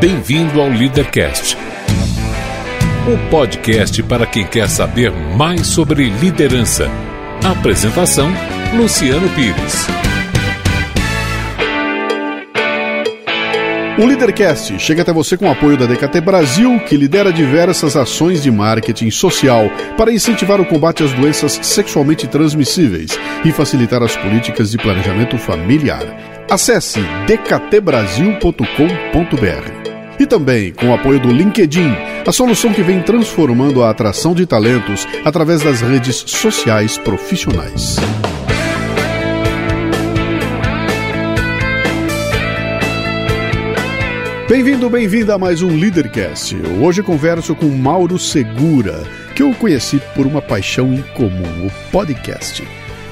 Bem-vindo ao Leadercast, o podcast para quem quer saber mais sobre liderança. Apresentação: Luciano Pires. O Leadercast chega até você com o apoio da DKT Brasil, que lidera diversas ações de marketing social para incentivar o combate às doenças sexualmente transmissíveis e facilitar as políticas de planejamento familiar. Acesse dktbrasil.com.br. E também com o apoio do LinkedIn, a solução que vem transformando a atração de talentos através das redes sociais profissionais. Bem-vindo, bem-vinda a mais um Leadercast. Hoje converso com Mauro Segura, que eu conheci por uma paixão em comum, o podcast.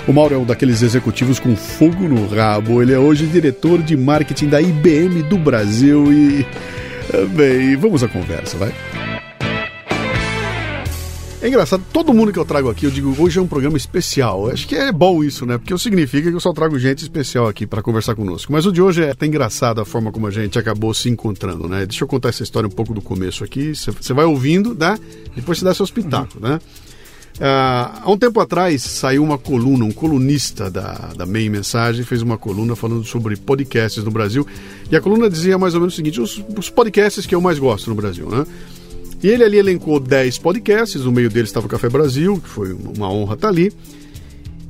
O Mauro é um daqueles executivos com fogo no rabo. Ele é hoje diretor de marketing da IBM do Brasil e. Bem, vamos à conversa, vai. É engraçado, todo mundo que eu trago aqui, eu digo, hoje é um programa especial. Acho que é bom isso, né? Porque significa que eu só trago gente especial aqui para conversar conosco. Mas o de hoje é até engraçado a forma como a gente acabou se encontrando, né? Deixa eu contar essa história um pouco do começo aqui. Você vai ouvindo, né? Depois você dá seu espetáculo, né? Uh, há um tempo atrás saiu uma coluna, um colunista da, da Meia Mensagem fez uma coluna falando sobre podcasts no Brasil. E a coluna dizia mais ou menos o seguinte: os, os podcasts que eu mais gosto no Brasil, né? E ele ali elencou 10 podcasts, no meio deles estava o Café Brasil, que foi uma honra estar ali.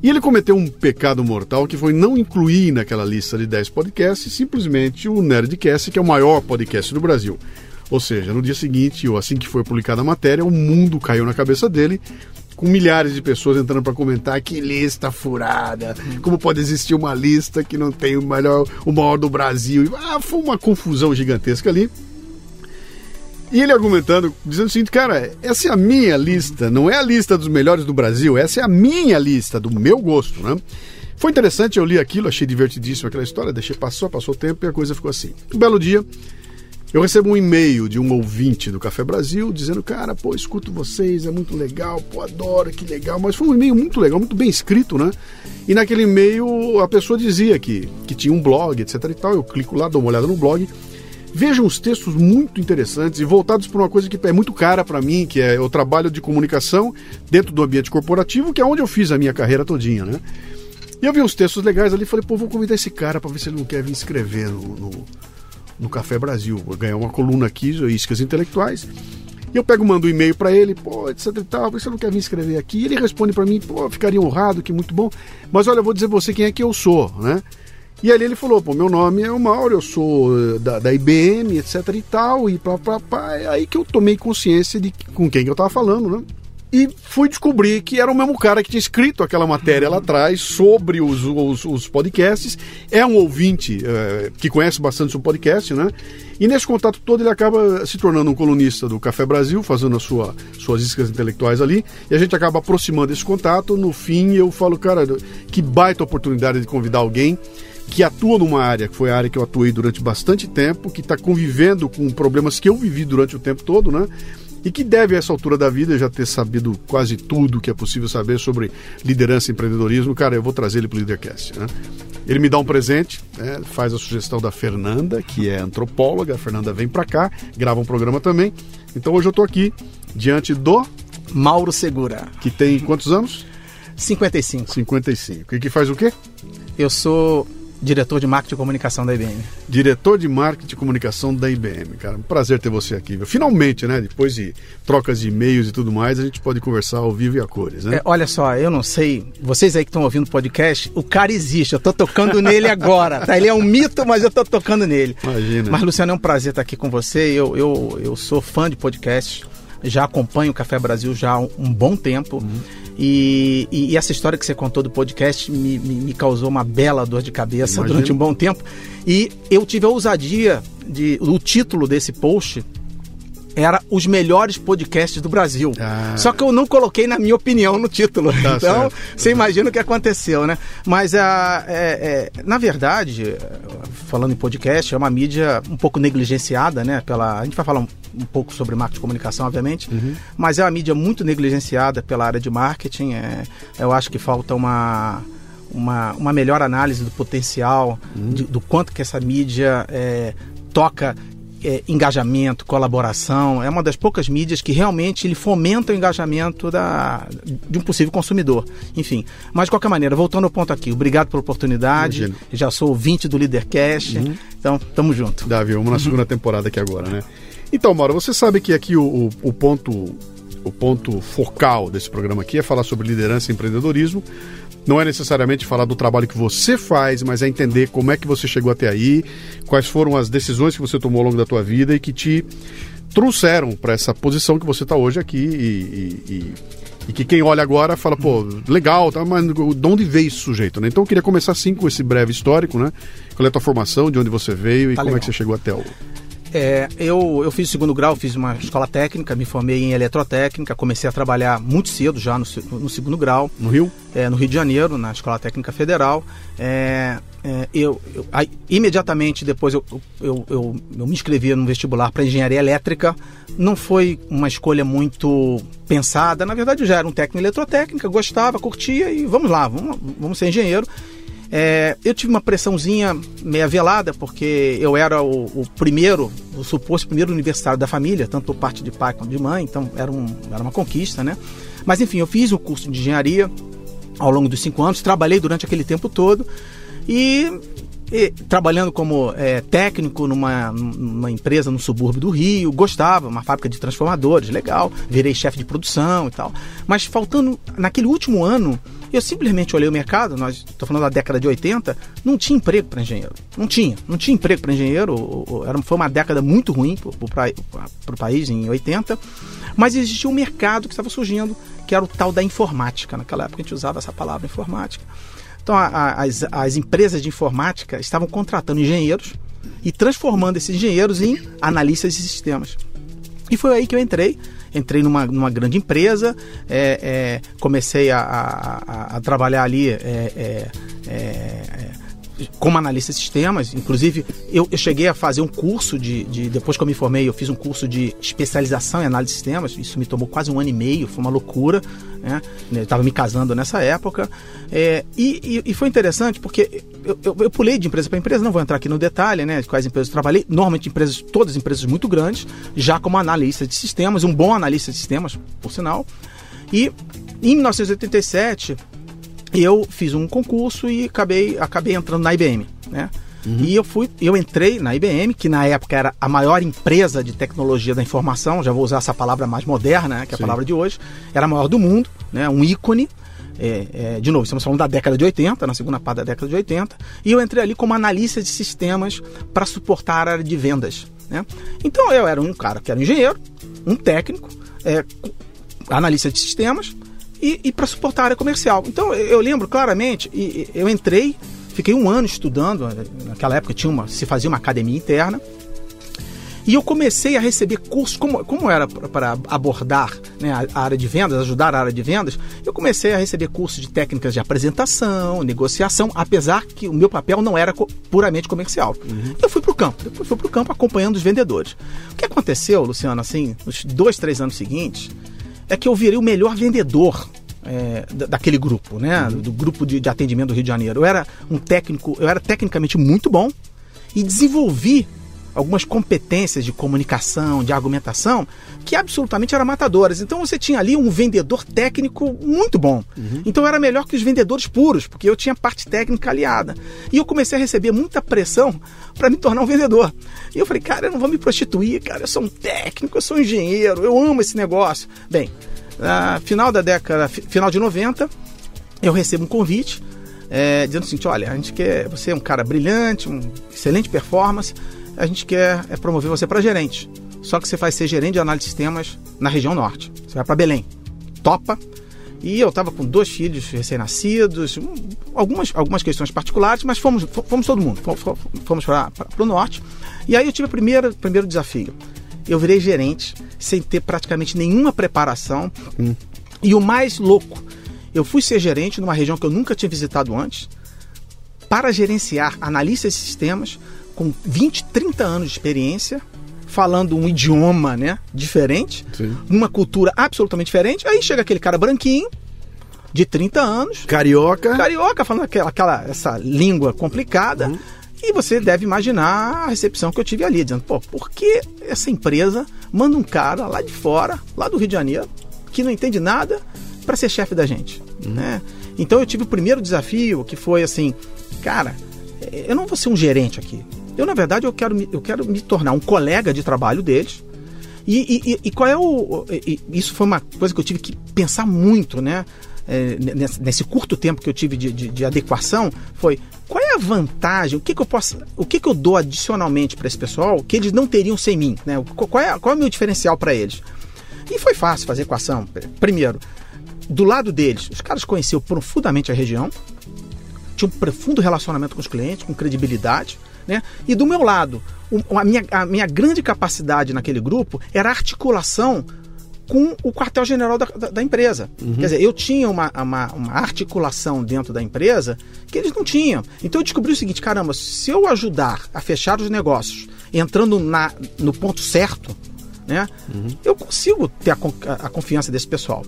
E ele cometeu um pecado mortal que foi não incluir naquela lista de 10 podcasts simplesmente o Nerdcast, que é o maior podcast do Brasil. Ou seja, no dia seguinte, ou assim que foi publicada a matéria, o mundo caiu na cabeça dele, com milhares de pessoas entrando para comentar que lista furada, como pode existir uma lista que não tem o melhor, o maior do Brasil. Ah, foi uma confusão gigantesca ali. E ele argumentando, dizendo o seguinte, cara, essa é a minha lista, não é a lista dos melhores do Brasil, essa é a minha lista, do meu gosto, né? Foi interessante, eu li aquilo, achei divertidíssimo aquela história, deixei passou, passou o tempo e a coisa ficou assim. Um belo dia, eu recebo um e-mail de um ouvinte do Café Brasil dizendo, cara, pô, escuto vocês, é muito legal, pô, adoro, que legal. Mas foi um e-mail muito legal, muito bem escrito, né? E naquele e-mail a pessoa dizia que, que tinha um blog, etc e tal. Eu clico lá, dou uma olhada no blog Vejam os textos muito interessantes e voltados para uma coisa que é muito cara para mim, que é o trabalho de comunicação dentro do ambiente corporativo, que é onde eu fiz a minha carreira todinha, né? E eu vi uns textos legais ali e falei, pô, vou convidar esse cara para ver se ele não quer vir escrever no, no, no Café Brasil. Ganhar uma coluna aqui, Iscas Intelectuais. E eu pego, mando um e-mail para ele, pô, etc e tal, você não quer vir escrever aqui? E ele responde para mim, pô, ficaria honrado, que muito bom. Mas olha, eu vou dizer você quem é que eu sou, né? E ali ele falou, pô, meu nome é o Mauro, eu sou eh, da, da IBM, etc e tal, e pá, pá, pá. É aí que eu tomei consciência de com quem que eu tava falando, né? E fui descobrir que era o mesmo cara que tinha escrito aquela matéria lá atrás sobre os, os, os podcasts. É um ouvinte é, que conhece bastante o podcast, né? E nesse contato todo ele acaba se tornando um colunista do Café Brasil, fazendo as sua, suas iscas intelectuais ali. E a gente acaba aproximando esse contato. No fim, eu falo, cara, que baita oportunidade de convidar alguém que atua numa área, que foi a área que eu atuei durante bastante tempo, que está convivendo com problemas que eu vivi durante o tempo todo, né? E que deve, a essa altura da vida, já ter sabido quase tudo que é possível saber sobre liderança e empreendedorismo. Cara, eu vou trazer ele para o Leadercast. Né? Ele me dá um presente, né? faz a sugestão da Fernanda, que é antropóloga. A Fernanda vem para cá, grava um programa também. Então hoje eu estou aqui diante do. Mauro Segura. Que tem quantos anos? 55. 55. E que faz o quê? Eu sou diretor de marketing e comunicação da IBM. Diretor de marketing e comunicação da IBM, cara. Um prazer ter você aqui. Finalmente, né? Depois de trocas de e-mails e tudo mais, a gente pode conversar ao vivo e a cores, né? É, olha só, eu não sei, vocês aí que estão ouvindo o podcast, o cara existe, eu tô tocando nele agora, tá? Ele é um mito, mas eu tô tocando nele. Imagina. Mas, Luciano, é um prazer estar aqui com você. Eu, eu, eu sou fã de podcast, já acompanho o Café Brasil já há um bom tempo. Uhum. E, e, e, essa história que você contou do podcast me, me, me causou uma bela dor de cabeça Imagina. durante um bom tempo. E eu tive a ousadia de. O título desse post era os melhores podcasts do Brasil. Ah. Só que eu não coloquei na minha opinião no título. Tá então, certo. você imagina o que aconteceu, né? Mas, a, é, é, na verdade, falando em podcast, é uma mídia um pouco negligenciada, né? Pela, a gente vai falar um, um pouco sobre marketing de comunicação, obviamente, uhum. mas é uma mídia muito negligenciada pela área de marketing. É, eu acho que falta uma... Uma, uma melhor análise do potencial, uhum. de, do quanto que essa mídia é, toca é, engajamento, colaboração. É uma das poucas mídias que realmente ele fomenta o engajamento da, de um possível consumidor. Enfim, mas de qualquer maneira, voltando ao ponto aqui, obrigado pela oportunidade. Imagina. Já sou ouvinte do Leadercast, Uhum. então tamo junto. Davi, vamos na segunda temporada aqui agora, né? Então, Mauro, você sabe que aqui o, o- o ponto o ponto focal desse programa aqui é falar sobre liderança e empreendedorismo. Não é necessariamente falar do trabalho que você faz, mas é entender como é que você chegou até aí, quais foram as decisões que você tomou ao longo da tua vida e que te trouxeram para essa posição que você está hoje aqui e, e- e- e que quem olha agora fala, pô, legal, tá, mas de onde veio esse sujeito, né? Então eu queria começar assim com esse breve histórico, né? Qual é a tua formação, de onde você veio e Tá como é legal. que você chegou até o... É, eu, eu fiz o segundo grau, fiz uma escola técnica, me formei em eletrotécnica, comecei a trabalhar muito cedo já no, no segundo grau. No Rio? é, no Rio de Janeiro, na Escola Técnica Federal. É, é, eu, eu- aí, imediatamente depois eu, eu, eu, eu me inscrevi no vestibular para engenharia elétrica. Não foi uma escolha muito pensada. Na verdade, eu já era um técnico em eletrotécnica, gostava, curtia e vamos lá, vamos, vamos ser engenheiro. É, eu tive uma pressãozinha meia velada, porque eu era o, o primeiro, o suposto primeiro universitário da família, tanto por parte de pai quanto de mãe, então era, um, era uma conquista, né? Mas enfim, eu fiz o curso de engenharia ao longo dos cinco anos, trabalhei durante aquele tempo todo e, e trabalhando como é, técnico numa, numa empresa no subúrbio do Rio, gostava, uma fábrica de transformadores, legal, virei chefe de produção e tal. Mas faltando, naquele último ano, eu simplesmente olhei o mercado, nós estou falando da década de 80, não tinha emprego para engenheiro. Não tinha, não tinha emprego para engenheiro. o- o- Era, foi uma década muito ruim para o país em 80, mas existia um mercado que estava surgindo, que era o tal da informática. Naquela época a gente usava essa palavra informática. Então a- a- as, as empresas de informática estavam contratando engenheiros e transformando esses engenheiros em analistas de sistemas. E foi aí que eu entrei. Entrei numa, numa grande empresa, é, é, comecei a, a- a- trabalhar ali é, é, é, como analista de sistemas. Inclusive, eu, eu cheguei a fazer um curso de, de- Depois que eu me formei, eu fiz um curso de especialização em análise de sistemas. Isso me tomou quase um ano e meio, foi uma loucura. Né? Eu estava me casando nessa época. É, e, e- e foi interessante porque eu, eu- eu pulei de empresa para empresa, não vou entrar aqui no detalhe, né? De quais empresas eu trabalhei. Normalmente empresas, todas empresas muito grandes, já como analista de sistemas, um bom analista de sistemas, por sinal. E em 1987 eu fiz um concurso e acabei, acabei entrando na IBM, né? E eu fui, eu entrei na IBM, que na época era a maior empresa de tecnologia da informação, já vou usar essa palavra mais moderna, né, que é a Sim. palavra de hoje, era a maior do mundo, né, um ícone. É, é, de novo, estamos falando da década de 80, na segunda parte da década de 80, e eu entrei ali como analista de sistemas para suportar a área de vendas. Né? Então eu era um cara que era um engenheiro, um técnico, é, analista de sistemas e, e para suportar a área comercial. Então eu, lembro claramente, e, eu entrei, fiquei um ano estudando, naquela época tinha uma, se fazia uma academia interna, e eu comecei a receber cursos, como, como era para abordar né, a, área de vendas, ajudar a área de vendas, eu comecei a receber cursos de técnicas de apresentação, negociação, apesar que o meu papel não era puramente comercial. Eu fui para o campo, depois fui para o campo acompanhando os vendedores. O que aconteceu, Luciano, assim, nos dois, três anos seguintes, é que eu virei o melhor vendedor é, da- daquele grupo, né? Do grupo de, de atendimento do Rio de Janeiro. Eu era um técnico, eu era tecnicamente muito bom e desenvolvi algumas competências de comunicação, de argumentação, que absolutamente eram matadoras. Então você tinha ali um vendedor técnico muito bom. Então eu era melhor que os vendedores puros, porque eu tinha parte técnica aliada. E eu comecei a receber muita pressão para me tornar um vendedor. E eu falei, cara, eu não vou me prostituir, cara, eu sou um técnico, eu sou um engenheiro, eu amo esse negócio. Bem, na final da década, fi- final de 90, eu recebo um convite é, dizendo o seguinte: olha, a gente quer. Você é um cara brilhante, um excelente performance, a gente quer é, promover você para gerente. Só que você vai ser gerente de análise de sistemas na região norte. Você vai para Belém. Topa. E eu estava com dois filhos recém-nascidos, um, algumas, algumas questões particulares, mas fomos, fo- fomos todo mundo, fo- fo- fomos para o norte. E aí eu tive o primeiro, primeiro desafio. Eu virei gerente sem ter praticamente nenhuma preparação. E o mais louco, eu fui ser gerente numa região que eu nunca tinha visitado antes, para gerenciar analistas de sistemas com 20, 30 anos de experiência, falando um idioma né, diferente, Sim. uma cultura absolutamente diferente. Aí chega aquele cara branquinho, de 30 anos, Carioca. carioca, falando aquela, aquela essa língua complicada. E você deve imaginar a recepção que eu tive ali, dizendo, pô, por que essa empresa manda um cara lá de fora, lá do Rio de Janeiro, que não entende nada, para ser chefe da gente? Uhum. Né? Então eu tive o primeiro desafio, que foi assim, cara, eu não vou ser um gerente aqui. Eu, na verdade, eu quero, eu quero me tornar um colega de trabalho deles. E, e, e qual é o. isso foi uma coisa que eu tive que pensar muito, né? É, nesse, nesse, curto tempo que eu tive de, de, de, adequação, foi qual é a vantagem, o que, que eu posso. O que, que eu dou adicionalmente para esse pessoal que eles não teriam sem mim? Né? Qual, é, qual é o meu diferencial para eles? E foi fácil fazer equação. Primeiro, do lado deles, os caras conheciam profundamente a região, tinham um profundo relacionamento com os clientes, com credibilidade. Né? E do meu lado, a minha, a minha grande capacidade naquele grupo era a articulação com o quartel-general da, da, da, empresa. Uhum. Quer dizer, eu tinha uma, uma, uma, articulação dentro da empresa que eles não tinham. Então eu descobri o seguinte: caramba, se eu ajudar a fechar os negócios entrando na, no ponto certo, né, uhum. eu consigo ter a, a confiança desse pessoal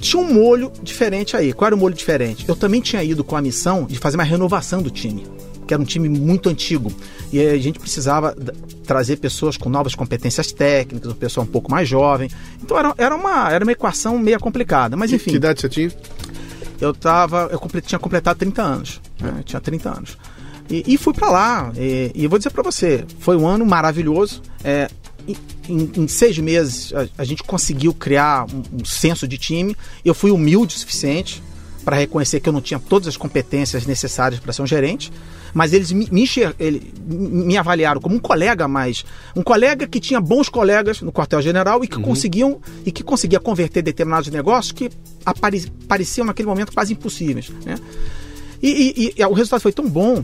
tinha um molho diferente aí. Qual era o molho diferente? Eu também tinha ido com a missão de fazer uma renovação do time, que era um time muito antigo. E a gente precisava trazer pessoas com novas competências técnicas, um pessoal um pouco mais jovem. Então era, era, uma, era uma equação meio complicada. Mas enfim. Que idade você tinha? Eu tava. Eu tinha completado 30 anos. Né? Tinha 30 anos. E, e fui para lá. E, e, vou dizer para você, foi um ano maravilhoso. É, em, em seis meses a, a, gente conseguiu criar um, um senso de time. Eu fui humilde o suficiente para reconhecer que eu não tinha todas as competências necessárias para ser um gerente, mas eles me, me, ele, me avaliaram como um colega mais, um colega que tinha bons colegas no quartel-general e que uhum. conseguiam e que conseguia converter determinados negócios que apare, pareciam naquele momento quase impossíveis, né? E, e, e o resultado foi tão bom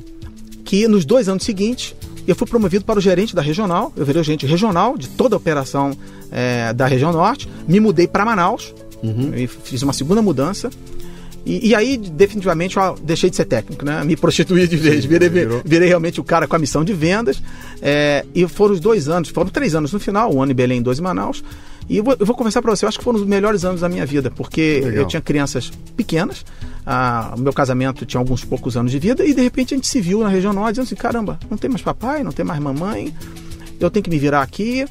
que nos dois anos seguintes eu fui promovido para o gerente da regional, eu virei o gerente regional de toda a operação é, da região norte, me mudei para Manaus, uhum. fiz uma segunda mudança. E, e, aí, definitivamente, eu deixei de ser técnico, né? Me prostituí de vez, virei, virei realmente o cara com a missão de vendas. É, e foram os dois anos, foram três anos no final, um ano em Belém, dois em Manaus. E eu vou, eu vou conversar para você, eu acho que foram os melhores anos da minha vida, porque Legal. eu tinha crianças pequenas, ah, o meu casamento tinha alguns poucos anos de vida, e de repente a gente se viu na região norte dizendo assim: caramba, não tem mais papai, não tem mais mamãe, eu tenho que me virar aqui.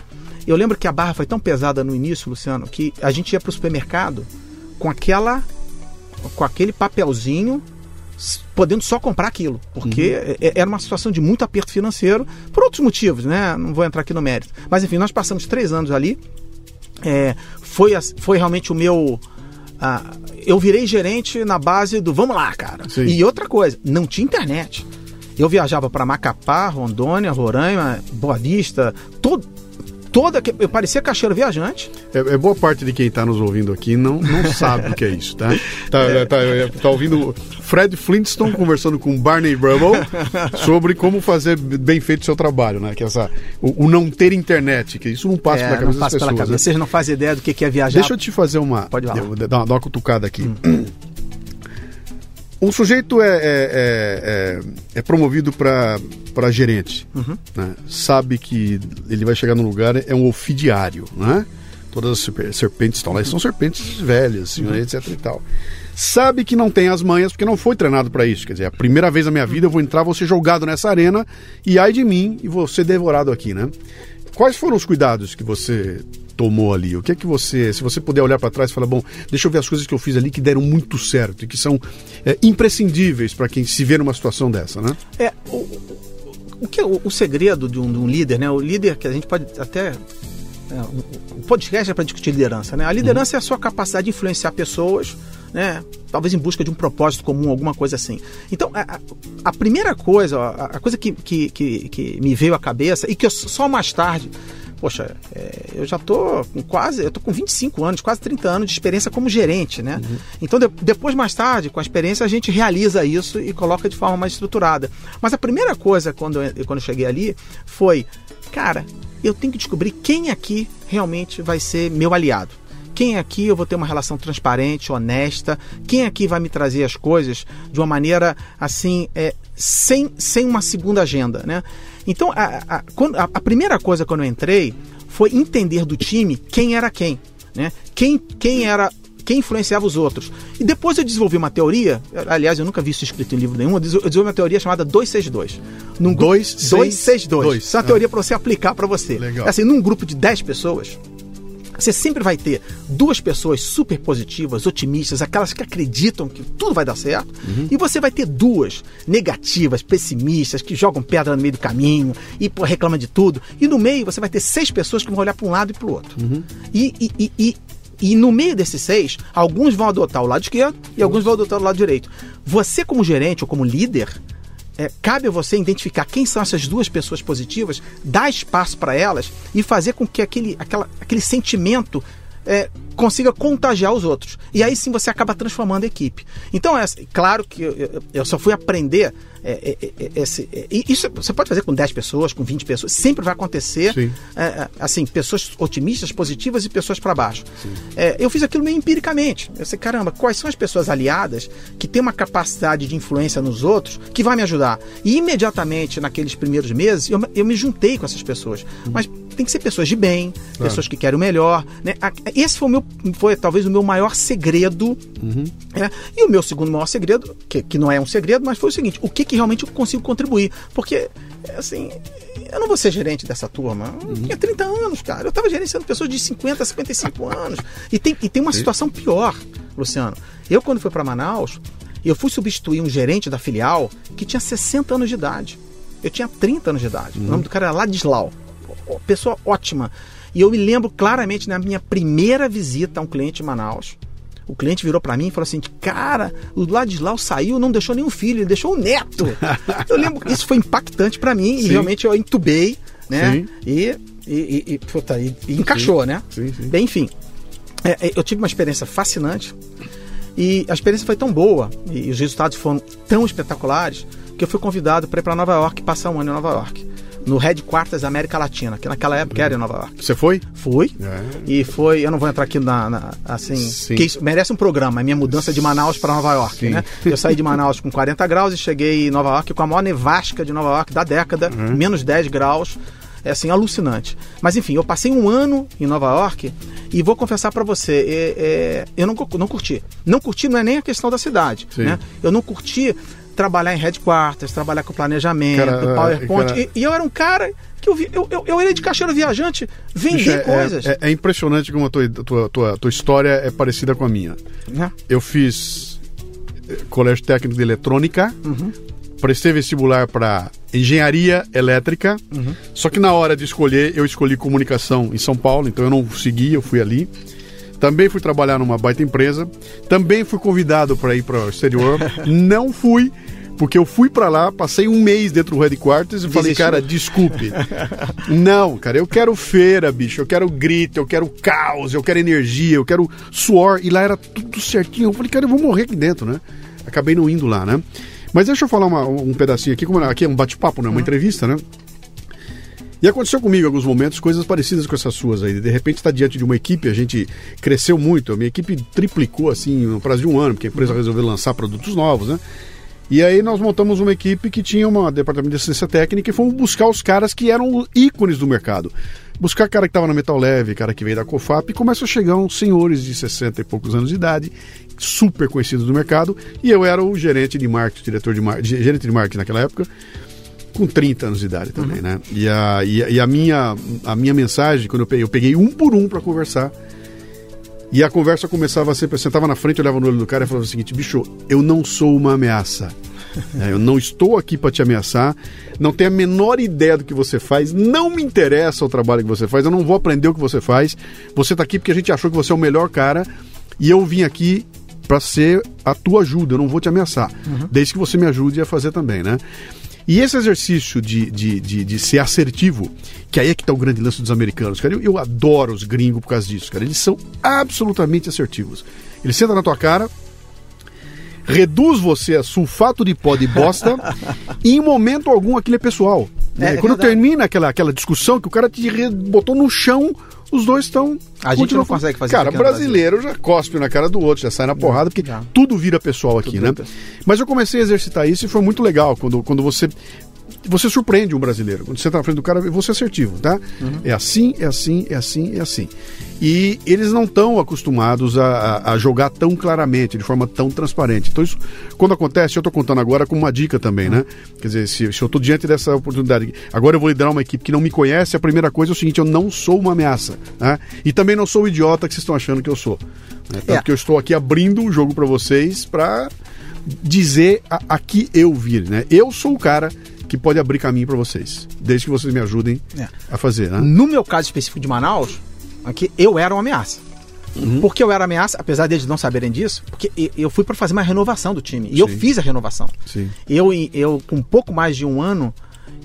Eu lembro que a barra foi tão pesada no início, Luciano, que a gente ia para o supermercado com aquela com aquele papelzinho podendo só comprar aquilo, porque uhum. É, era uma situação de muito aperto financeiro, por outros motivos, né? Não vou entrar aqui no mérito. Mas enfim, nós passamos três anos ali é, foi, foi realmente o meu. Uh, eu virei gerente na base do vamos lá, cara. Sim. E outra coisa, não tinha internet. Eu viajava para Macapá, Rondônia, Roraima, Boa Vista, todo, toda. Eu parecia caixeiro viajante. É, é boa parte de quem está nos ouvindo aqui não, não sabe o que é isso, tá? Tá, é. tá, tá ouvindo Fred Flintstone conversando com Barney Rubble sobre como fazer bem feito o seu trabalho, né? Que essa, o, o não ter internet, que isso não passa é, pela cabeça das pessoas. Cabeça. Né? Vocês não fazem ideia do que é viajar. Deixa eu te fazer uma. Pode falar. Dar uma, dar uma cutucada aqui. Hum. Um sujeito é, é, é, é promovido para gerente, uhum. né? sabe que ele vai chegar no lugar, é um ofidiário, né? Todas as serpentes estão lá, e são serpentes velhas, assim, uhum. etc e tal. Sabe que não tem as manhas porque não foi treinado para isso. Quer dizer, a primeira vez na minha vida eu vou entrar, vou ser jogado nessa arena e ai de mim e vou ser devorado aqui, né? Quais foram os cuidados que você tomou ali? O que é que você, se você puder olhar para trás e falar, bom, deixa eu ver as coisas que eu fiz ali que deram muito certo e que são é, imprescindíveis para quem se vê numa situação dessa, né? É, o, o que é o, o segredo de um, de um, líder, né? O líder que a gente pode até é, o podcast é para discutir liderança, né? A liderança uhum. é a sua capacidade de influenciar pessoas, né? Talvez em busca de um propósito comum, alguma coisa assim. Então, a, a primeira coisa, a, a coisa que, que, que, que, me veio à cabeça e que eu só mais tarde poxa, é, eu já tô com quase, eu tô com 25 anos, quase 30 anos de experiência como gerente, né? Uhum. Então, de, depois, mais tarde, com a experiência, a gente realiza isso e coloca de forma mais estruturada. Mas a primeira coisa, quando eu, quando eu cheguei ali, foi, cara, eu tenho que descobrir quem aqui realmente vai ser meu aliado. Quem aqui eu vou ter uma relação transparente, honesta? Quem aqui vai me trazer as coisas de uma maneira assim, é, sem, sem uma segunda agenda, né? Então, a, a, a, primeira coisa quando eu entrei foi entender do time quem era quem. Né? Quem, quem era quem influenciava os outros. E depois eu desenvolvi uma teoria, aliás, eu nunca vi isso escrito em livro nenhum, eu desenvolvi uma teoria chamada 262. Num grupo, 262. Isso é uma ah. teoria para você aplicar para você. Legal. Assim, num grupo de 10 pessoas, você sempre vai ter duas pessoas super positivas, otimistas, aquelas que acreditam que tudo vai dar certo, uhum. e você vai ter duas negativas, pessimistas, que jogam pedra no meio do caminho e pô, reclamam de tudo. E no meio você vai ter seis pessoas que vão olhar para um lado e para o outro. Uhum. E, e, e, e, e no meio desses seis, alguns vão adotar o lado esquerdo e alguns vão adotar o lado direito. Você, como gerente ou como líder, é, cabe a você identificar quem são essas duas pessoas positivas, dar espaço para elas e fazer com que aquele, aquela, aquele sentimento é, consiga contagiar os outros. E aí sim você acaba transformando a equipe. Então, é claro que eu, eu só fui aprender. É, é, é esse, é, isso você pode fazer com 10 pessoas, com 20 pessoas, sempre vai acontecer. É, assim, pessoas otimistas, positivas e pessoas para baixo. eu fiz aquilo meio empiricamente. Eu sei, caramba, quais são as pessoas aliadas que têm uma capacidade de influência nos outros que vai me ajudar? E imediatamente, naqueles primeiros meses, eu, eu me juntei com essas pessoas. Uhum. Mas tem que ser pessoas de bem, pessoas que querem o melhor. Né? Esse foi, o meu, foi talvez o meu maior segredo. Uhum. Né? E o meu segundo maior segredo, que, que não é um segredo, mas foi o seguinte: o que, que realmente eu consigo contribuir? Porque, assim, eu não vou ser gerente dessa turma. Eu uhum. tinha 30 anos, cara. Eu estava gerenciando pessoas de 50, 55 anos. E tem, e tem uma situação pior, Luciano. Eu, quando fui para Manaus, eu fui substituir um gerente da filial que tinha 60 anos de idade. Eu tinha 30 anos de idade. Uhum. O nome do cara era Ladislau pessoa ótima. E eu me lembro claramente na minha primeira visita a um cliente em Manaus. O cliente virou para mim e falou assim: Cara, o Ladislau saiu, não deixou nenhum filho, ele deixou um neto. eu lembro isso foi impactante para mim sim. e realmente eu entubei, né? E, e, e, puta, e, e encaixou, sim. né? Sim, sim. Bem, enfim, é, é, eu tive uma experiência fascinante e a experiência foi tão boa e os resultados foram tão espetaculares que eu fui convidado para ir para Nova York passar um ano em Nova York no Headquarters da América Latina, que naquela época era em Nova York. Você foi? Fui. É. E foi, eu não vou entrar aqui na, na assim, Sim. que isso merece um programa, a minha mudança de Manaus para Nova York, Sim. né? Eu saí de Manaus com 40 graus e cheguei em Nova York com a maior nevasca de Nova York da década, uhum. menos 10 graus. É assim, alucinante. Mas enfim, eu passei um ano em Nova York e vou confessar para você, é, é, eu não, não curti. Não curti não é nem a questão da cidade, né? Eu não curti trabalhar em headquarters, trabalhar com planejamento, cara, é, PowerPoint. Cara... E, e, eu era um cara que eu, vi, eu, eu, eu era de caixeiro viajante, vender é, coisas. É, é, impressionante como a tua, tua, tua, tua história é parecida com a minha. É. Eu fiz eh, colégio técnico de eletrônica, uhum. prestei vestibular para engenharia elétrica, uhum. só que na hora de escolher, eu escolhi comunicação em São Paulo, então eu não segui, eu fui ali. Também fui trabalhar numa baita empresa. Também fui convidado para ir para o exterior. não fui, porque eu fui para lá, passei um mês dentro do headquarters e falei, cara, desculpe. não, cara, eu quero feira, bicho. Eu quero grito, eu quero caos, eu quero energia, eu quero suor. E lá era tudo certinho. Eu falei, cara, eu vou morrer aqui dentro, né? Acabei não indo lá, né? Mas deixa eu falar uma, um pedacinho aqui, como aqui é um bate-papo, né? Uma entrevista, né? E aconteceu comigo em alguns momentos coisas parecidas com essas suas aí. De repente está diante de uma equipe, a gente cresceu muito, a minha equipe triplicou assim no prazo de um ano, porque a empresa resolveu lançar produtos novos, né? E aí nós montamos uma equipe que tinha um departamento de assistência técnica e fomos buscar os caras que eram ícones do mercado. Buscar cara que estava na Metal Leve, cara que veio da Cofap, e começam a chegar uns senhores de 60 e poucos anos de idade, super conhecidos do mercado, e eu era o gerente de marketing, diretor de marketing, gerente de marketing naquela época, com 30 anos de idade também, uhum. né? E a, e a, e, a, minha, a minha mensagem, quando eu peguei, eu peguei um por um para conversar. E a conversa começava sempre, eu sentava na frente, olhava no olho do cara e falava o seguinte: bicho, eu não sou uma ameaça. É, eu não estou aqui para te ameaçar, não tenho a menor ideia do que você faz, não me interessa o trabalho que você faz, eu não vou aprender o que você faz. Você está aqui porque a gente achou que você é o melhor cara e eu vim aqui para ser a tua ajuda, eu não vou te ameaçar, uhum. desde que você me ajude a fazer também, né? E esse exercício de, de, de, de ser assertivo, que aí é que está o grande lance dos americanos, cara. Eu, eu adoro os gringos por causa disso, cara. Eles são absolutamente assertivos. Ele senta na tua cara, reduz você a sulfato de pó de bosta e em momento algum aquilo é pessoal. Né? É, é Quando termina aquela, aquela discussão que o cara te botou no chão os dois estão. A gente não consegue fazer Cara, brasileiro já cospe na cara do outro, já sai na porrada, porque já. tudo vira pessoal aqui, tudo né? Mas eu comecei a exercitar isso e foi muito legal quando, quando você você surpreende um brasileiro. Quando você está na frente do cara, você é assertivo, tá? Uhum. É assim, é assim, é assim, é assim. E eles não estão acostumados a, a, jogar tão claramente, de forma tão transparente. Então, isso, quando acontece, eu estou contando agora com uma dica também, né? Quer dizer, se, se eu estou diante dessa oportunidade, agora eu vou liderar uma equipe que não me conhece, a primeira coisa é o seguinte: eu não sou uma ameaça. Né? E também não sou o idiota que vocês estão achando que eu sou. Né? Tanto é. que eu estou aqui abrindo o jogo para vocês para dizer a, a que eu vir, né? Eu sou o cara que pode abrir caminho para vocês, desde que vocês me ajudem é. a fazer. Né? No meu caso específico de Manaus, aqui eu era uma ameaça. Uhum. Porque eu era ameaça, apesar deles não saberem disso, porque eu fui para fazer uma renovação do time. E Sim. eu fiz a renovação. Sim. Eu, eu, com um pouco mais de um ano,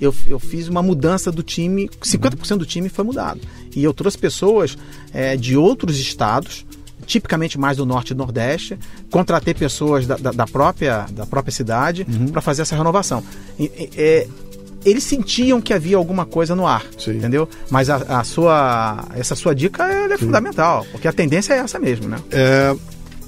eu, eu fiz uma mudança do time, 50% do time foi mudado. E eu trouxe pessoas é, de outros estados tipicamente mais do norte e do nordeste, contratei pessoas da, da, da própria, da própria cidade uhum. para fazer essa renovação. E, e, é, eles sentiam que havia alguma coisa no ar, Sim. entendeu? Mas a, a, sua, essa sua dica é fundamental, porque a tendência é essa mesmo, né? É,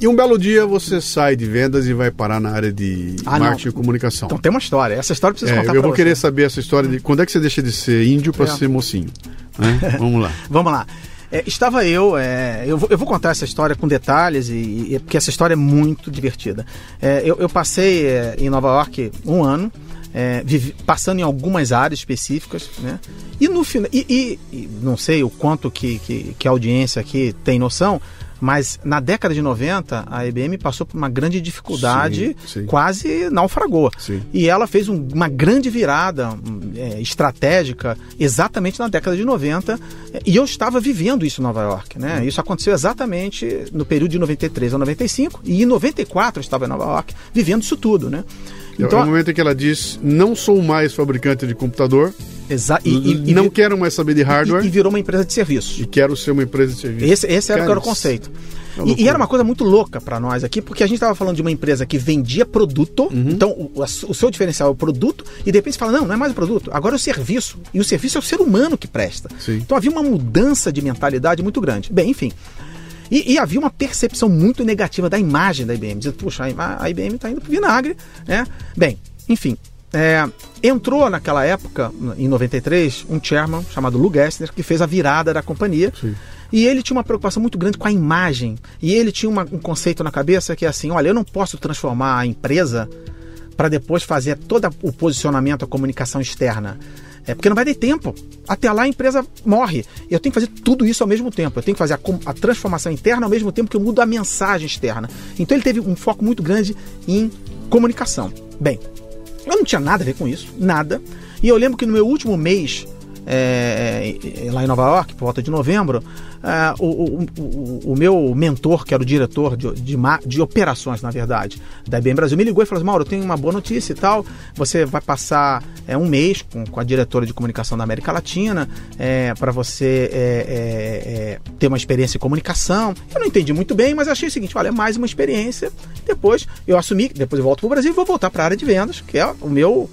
e um belo dia você sai de vendas e vai parar na área de ah, marketing não. e comunicação. Então tem uma história. Essa história precisa é, contar Eu vou querer saber essa história de quando é que você deixa de ser índio para é. ser mocinho. Né? Vamos lá. Vamos lá. É, estava eu, é, eu, vou, eu, vou, contar essa história com detalhes, e, e porque essa história é muito divertida. É, eu, eu, passei é, em Nova York um ano, é, vivi, passando em algumas áreas específicas, né? E no final, e, e, e, não sei o quanto que, que, que a audiência aqui tem noção, mas na década de 90, a IBM passou por uma grande dificuldade, sim, sim. quase naufragou. Sim. E ela fez um, uma grande virada é, estratégica exatamente na década de 90. E eu estava vivendo isso em Nova York. Né? Hum. Isso aconteceu exatamente no período de 93 a 95. E em 94 eu estava em Nova York vivendo isso tudo. Né? Então, é o momento em que ela diz: não sou mais fabricante de computador, Exa e, e, não quero mais saber de hardware. E, e, virou uma empresa de serviços. E quero ser uma empresa de serviços. Esse, esse era, era o conceito. É e, e, era uma coisa muito louca para nós aqui, porque a gente estava falando de uma empresa que vendia produto, uhum. então o, o, seu diferencial é o produto, e de repente você fala: não, não é mais o produto, agora é o serviço. E o serviço é o ser humano que presta. Sim. Então havia uma mudança de mentalidade muito grande. Bem, enfim. E, e, havia uma percepção muito negativa da imagem da IBM. Dizendo, puxa, a, IBM está indo para vinagre. Né? Bem, enfim, é, entrou naquela época, em 93, um chairman chamado Lou Gessner, que fez a virada da companhia. Sim. E ele tinha uma preocupação muito grande com a imagem. E ele tinha uma, um conceito na cabeça que é assim: olha, eu não posso transformar a empresa para depois fazer todo o posicionamento, a comunicação externa. É porque não vai ter tempo. Até lá a empresa morre. Eu tenho que fazer tudo isso ao mesmo tempo. Eu tenho que fazer a, a, transformação interna ao mesmo tempo que eu mudo a mensagem externa. Então ele teve um foco muito grande em comunicação. Bem, eu não tinha nada a ver com isso, nada. E eu lembro que no meu último mês é, é, lá em Nova York, por volta de novembro, é, o, o, o, o, meu mentor, que era o diretor de, de, de, operações, na verdade, da IBM Brasil, me ligou e falou assim: Mauro, eu tenho uma boa notícia e tal. Você vai passar é, um mês com, com, a diretora de comunicação da América Latina é, para você é, ter uma experiência em comunicação. Eu não entendi muito bem, mas achei o seguinte: olha, é mais uma experiência. Depois eu assumi, depois eu volto para o Brasil e vou voltar para a área de vendas, que é o meu,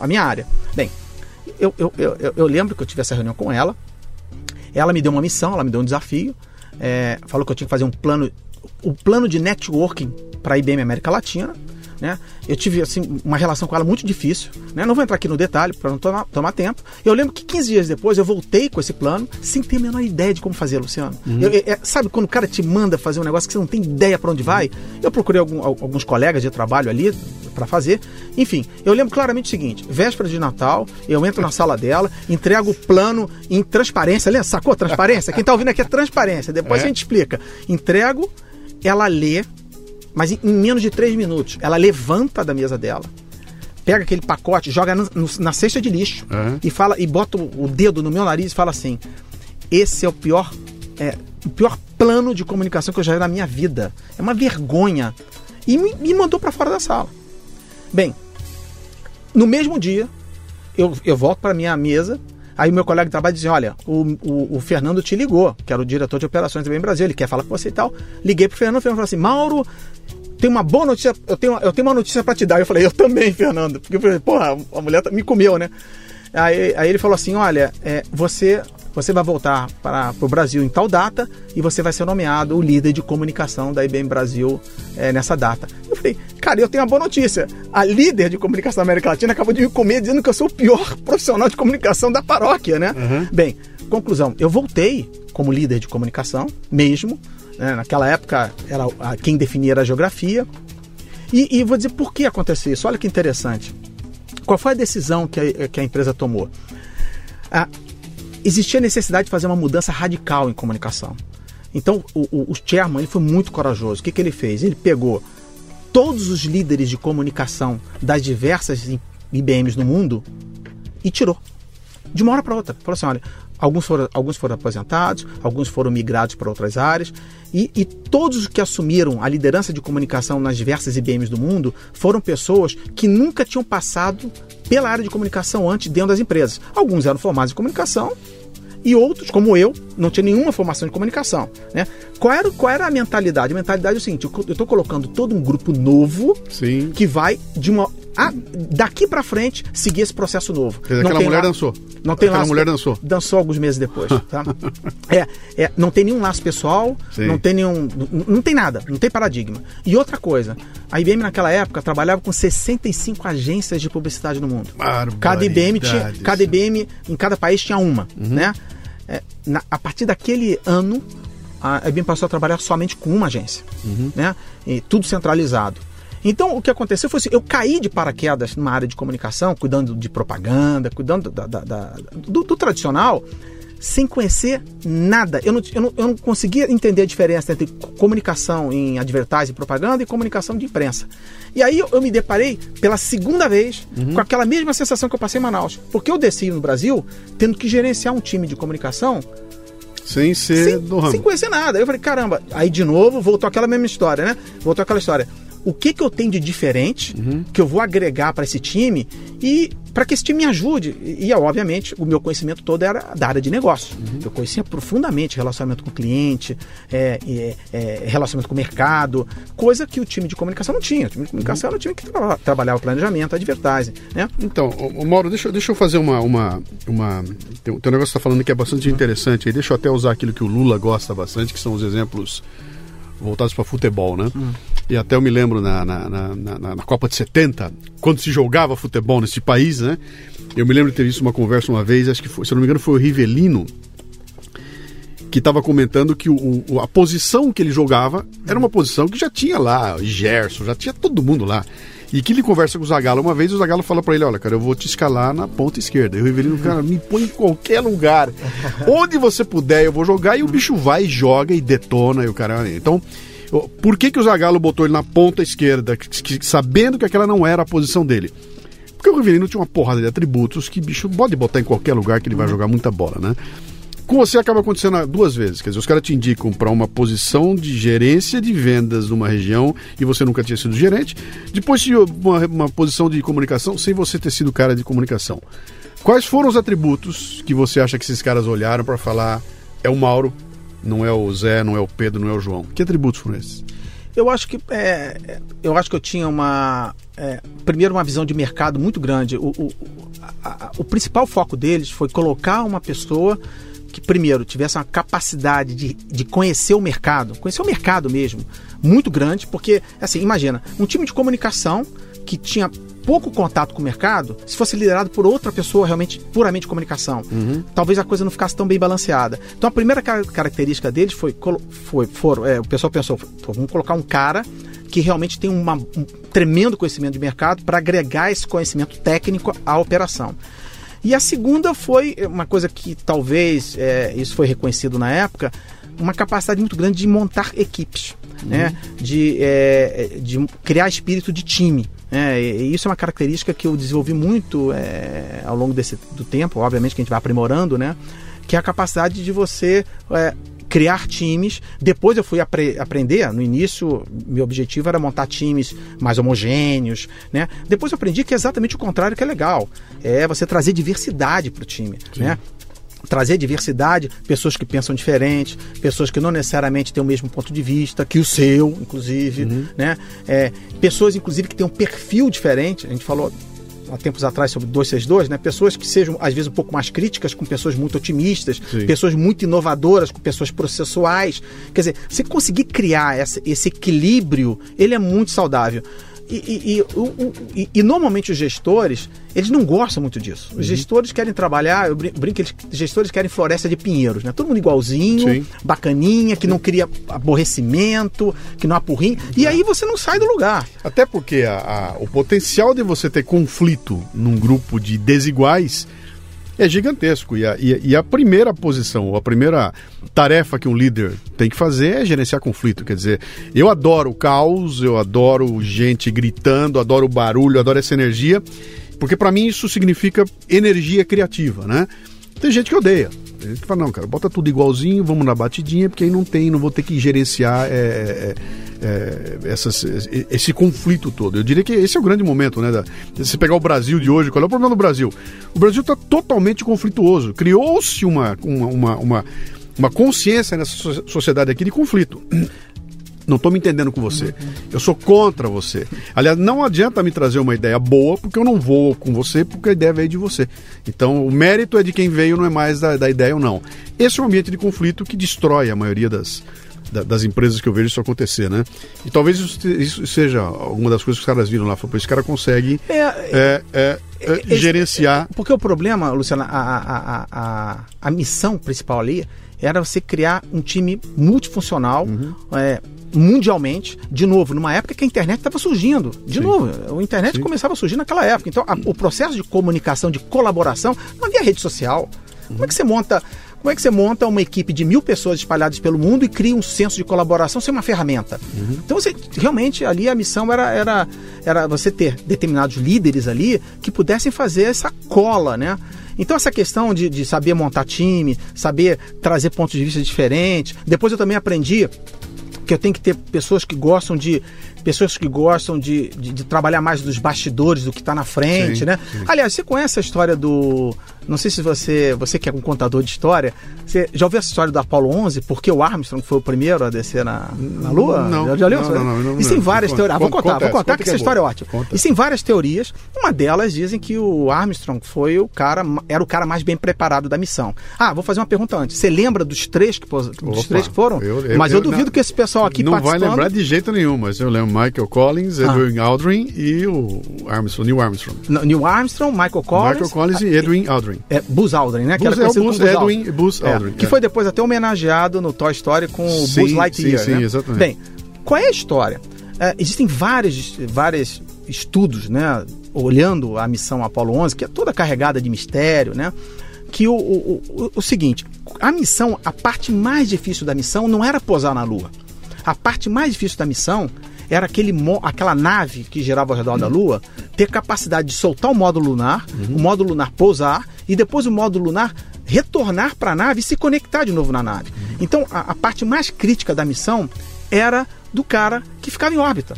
a minha área. Bem, eu, eu, eu, eu lembro que eu tive essa reunião com ela. Ela me deu uma missão, ela me deu um desafio. É, falou que eu tinha que fazer um plano, o plano de networking para a IBM América Latina. Né? Eu tive assim, uma relação com ela muito difícil. Né? Não vou entrar aqui no detalhe para não tomar, tomar, tempo. Eu lembro que 15 dias depois eu voltei com esse plano sem ter a menor ideia de como fazer, Luciano. Uhum. Eu, é, sabe quando o cara te manda fazer um negócio que você não tem ideia para onde vai? Eu procurei algum, alguns colegas de trabalho ali para fazer. Enfim, eu lembro claramente o seguinte: véspera de Natal, eu entro na sala dela, entrego o plano em transparência. Lembra? Sacou transparência? Quem está ouvindo aqui é transparência. Depois é. a gente explica. Entrego, ela lê mas em, menos de três minutos, ela levanta da mesa dela, pega aquele pacote, joga no, no, na cesta de lixo uhum. e fala e bota o, o, dedo no meu nariz e fala assim: esse é o pior, é, o pior plano de comunicação que eu já vi na minha vida. É uma vergonha. E me, me mandou para fora da sala. Bem, no mesmo dia, eu, eu volto para minha mesa Aí o meu colega de trabalho dizia: Olha, o, o, o, Fernando te ligou, que era o diretor de operações do Bem Brasil, ele quer falar com você e tal. Liguei pro Fernando, o Fernando falou assim: Mauro, tem uma boa notícia, eu tenho, eu tenho uma notícia para te dar. Eu falei: Eu também, Fernando. Porque Porra, a mulher tá, me comeu, né? Aí, aí ele falou assim: Olha, é, você você vai voltar para o Brasil em tal data e você vai ser nomeado o líder de comunicação da IBM Brasil é, nessa data. Eu falei, cara, eu tenho uma boa notícia. A líder de comunicação da América Latina acabou de me comer dizendo que eu sou o pior profissional de comunicação da paróquia, né? Uhum. Bem, conclusão, eu voltei como líder de comunicação, mesmo. Né? Naquela época, era, quem definia era a geografia. E, e vou dizer por que aconteceu isso. Olha que interessante. Qual foi a decisão que a, que a empresa tomou? Ah, existia necessidade de fazer uma mudança radical em comunicação. Então, o, o, o chairman ele foi muito corajoso. O que, que ele fez? Ele pegou todos os líderes de comunicação das diversas IBMs no mundo e tirou. De uma hora para outra. Falou assim: olha, alguns foram, alguns foram aposentados, alguns foram migrados para outras áreas, e, e todos os que assumiram a liderança de comunicação nas diversas IBMs do mundo foram pessoas que nunca tinham passado pela área de comunicação antes dentro das empresas. Alguns eram formados em comunicação, e outros, como eu, não tinha nenhuma formação de comunicação. Né? Qual, era, qual era a mentalidade? A mentalidade é o seguinte: eu estou colocando todo um grupo novo Sim. que vai de uma. Ah, daqui para frente seguir esse processo novo. Dizer, aquela mulher dançou. Não tem aquela laço, mulher dançou. Dançou alguns meses depois. Tá? é, é, não tem nenhum laço pessoal, Sim. não tem nenhum. Não, não tem nada, não tem paradigma. E outra coisa, a IBM naquela época trabalhava com 65 agências de publicidade no mundo. Cada IBM tinha. Cada IBM em cada país tinha uma. Uhum. Né? É, na, a partir daquele ano, a IBM passou a trabalhar somente com uma agência, uhum. né? E tudo centralizado. Então, o que aconteceu foi assim: eu caí de paraquedas numa área de comunicação, cuidando de propaganda, cuidando da, da, da, do, do, tradicional, sem conhecer nada. Eu não, eu, não, eu não conseguia entender a diferença entre comunicação em advertising e propaganda e comunicação de imprensa. E aí eu me deparei pela segunda vez uhum. com aquela mesma sensação que eu passei em Manaus. Porque eu desci no Brasil tendo que gerenciar um time de comunicação sem ser sem, do ramo. Sem conhecer nada. Eu falei, caramba, aí de novo voltou aquela mesma história, né? Voltou aquela história o que, que eu tenho de diferente uhum. que eu vou agregar para esse time e para que esse time me ajude. E, obviamente, o meu conhecimento todo era da área de negócio. Uhum. Eu conhecia profundamente relacionamento com o cliente, é, é, é, relacionamento com o mercado, coisa que o time de comunicação não tinha. O time de comunicação uhum. era o time que tra trabalhava planejamento, advertising. Né? Então, o, Mauro, deixa, deixa eu fazer uma. uma, uma um negócio está falando que é bastante uhum. interessante. Aí deixa eu até usar aquilo que o Lula gosta bastante, que são os exemplos voltados para futebol, né? Hum. E até eu me lembro na, na, na, na, na Copa de 70, quando se jogava futebol nesse país, né? Eu me lembro de ter visto uma conversa uma vez, acho que foi, se eu não me engano foi o Rivelino, que estava comentando que o, o, a posição que ele jogava era uma posição que já tinha lá, o Gerson, já tinha todo mundo lá. E que ele conversa com o Zagallo uma vez, o Zagallo fala para ele, olha, cara, eu vou te escalar na ponta esquerda. E o Rivelino, cara, me põe em qualquer lugar. Onde você puder, eu vou jogar. E o bicho vai, joga e detona. E o cara... Então, por que, que o Zagallo botou ele na ponta esquerda, sabendo que aquela não era a posição dele? Porque o Rivelino tinha uma porrada de atributos que bicho pode botar em qualquer lugar que ele vai jogar muita bola, né? Com você acaba acontecendo duas vezes. Quer dizer, os caras te indicam para uma posição de gerência de vendas numa região e você nunca tinha sido gerente. Depois de uma, uma posição de comunicação sem você ter sido cara de comunicação. Quais foram os atributos que você acha que esses caras olharam para falar é o Mauro, não é o Zé, não é o Pedro, não é o João? Que atributos foram esses? Eu acho que é, eu acho que eu tinha uma é, primeiro uma visão de mercado muito grande. O, o, a, o principal foco deles foi colocar uma pessoa que, primeiro, tivesse uma capacidade de, de conhecer o mercado, conhecer o mercado mesmo, muito grande, porque, assim, imagina, um time de comunicação que tinha pouco contato com o mercado, se fosse liderado por outra pessoa realmente puramente de comunicação, uhum. talvez a coisa não ficasse tão bem balanceada. Então a primeira característica deles foi, foi, foi é, o pessoal pensou, vamos colocar um cara que realmente tem uma, um tremendo conhecimento de mercado para agregar esse conhecimento técnico à operação. E a segunda foi uma coisa que talvez é, isso foi reconhecido na época, uma capacidade muito grande de montar equipes, uhum. né? de, é, de criar espírito de time. É, e isso é uma característica que eu desenvolvi muito é, ao longo desse, do tempo, obviamente que a gente vai aprimorando, né? que é a capacidade de você é, criar times. Depois eu fui apre aprender, no início, meu objetivo era montar times mais homogêneos, né? Depois eu aprendi que é exatamente o contrário que é legal. É você trazer diversidade para o time, Sim. né? trazer diversidade, pessoas que pensam diferente, pessoas que não necessariamente têm o mesmo ponto de vista que o seu, inclusive, uhum. né? É, pessoas, inclusive, que têm um perfil diferente. A gente falou há tempos atrás sobre 262, né? Pessoas que sejam, às vezes, um pouco mais críticas com pessoas muito otimistas, Sim. pessoas muito inovadoras com pessoas processuais. Quer dizer, você conseguir criar essa, esse equilíbrio, ele é muito saudável. E, e, e, e- normalmente os gestores, eles não gostam muito disso. Uhum. Os gestores querem trabalhar, eu brin- brinco, eles, os gestores querem floresta de pinheiros, né? Todo mundo igualzinho, Sim. bacaninha, que não cria aborrecimento, que não apurrinha. E aí você não sai do lugar. Até porque a- a- o potencial de você ter conflito num grupo de desiguais é gigantesco. E a, e e a primeira posição, a primeira tarefa que um líder tem que fazer é gerenciar conflito. Quer dizer, eu adoro caos, eu adoro gente gritando, adoro barulho, adoro essa energia, porque para mim isso significa energia criativa, né? Tem gente que odeia. Tem gente fala, não, cara, bota tudo igualzinho, vamos na batidinha, porque aí não tem, não vou ter que gerenciar é, é, essas- esse conflito todo. Eu diria que esse é o grande momento, né? Da, se você pegar o Brasil de hoje, qual é o problema do Brasil? O Brasil está totalmente conflituoso. Criou-se uma, uma, uma, uma, consciência nessa so- sociedade aqui de conflito. Não estou me entendendo com você. Eu sou contra você. Aliás, não adianta me trazer uma ideia boa, porque eu não vou com você, porque a ideia veio de você. Então, o mérito é de quem veio, não é mais da, da ideia ou não. Esse é um ambiente de conflito que destrói a maioria das, da- das empresas que eu vejo isso acontecer, né? E talvez isso, isso seja alguma das coisas que os caras viram lá. Falou, "Pô, esse cara consegue É, é, é, é, gerenciar. Porque o problema, Luciana, a, a, a, a, a missão principal ali era você criar um time multifuncional. Uhum. é, mundialmente, de novo, numa época que a internet estava surgindo. De Sim. novo, a internet Sim. começava a surgir naquela época. Então, a- o processo de comunicação, de colaboração, não havia rede social. Como é que você monta. Como é que você monta uma equipe de mil pessoas espalhadas pelo mundo e cria um senso de colaboração sem uma ferramenta? Então, você, realmente, ali a missão era, era, era você ter determinados líderes ali que pudessem fazer essa cola, né? Então, essa questão de, de saber montar time, saber trazer pontos de vista diferentes. Depois, eu também aprendi que eu tenho que ter pessoas que gostam de pessoas que gostam de, de, de trabalhar mais dos bastidores do que está na frente, Sim, né? sim. Aliás, você conhece a história do não sei se você você que é um contador de história, você já ouviu essa história do Apollo 11? Porque o Armstrong foi o primeiro a descer na, na Lua? Não, já, já leu? não, não, não, não várias teorias. Ah, vou conta, contar, conta vou contar conta que que essa é história é ótima. Conta. Isso tem várias teorias. Uma delas dizem que o Armstrong foi o cara era o cara mais bem preparado da missão. Ah, vou fazer uma pergunta antes. Você lembra dos três que dos Opa, três que foram? eu- eu- Mas eu, eu- duvido que esse pessoal aqui não vai lembrar de jeito nenhum, mas eu lembro Michael Collins, Ah. Edwin Aldrin e o Armstrong, Neil Armstrong. N- Neil Armstrong, Michael Collins, Michael Collins e Edwin Aldrin. é, Buzz Aldrin, né? Que Buzz- era é o Buzz Buzz Edwin- Aldrin. Buzz É, Aldrin, que é. foi depois até homenageado no Toy Story com o Sim, Buzz Lightyear. sim, sim, né? exatamente. Bem, qual é a história? É, existem vários, vários estudos, né? Olhando a missão Apollo 11, que é toda carregada de mistério, né? Que o, o, o, o seguinte, a missão, a parte mais difícil da missão não era posar na Lua. A parte mais difícil da missão era aquele aquela nave que girava ao redor da Lua ter capacidade de soltar o módulo lunar, o módulo lunar pousar e depois o módulo lunar retornar para a nave e se conectar de novo na nave. Então a, a parte mais crítica da missão era do cara que ficava em órbita.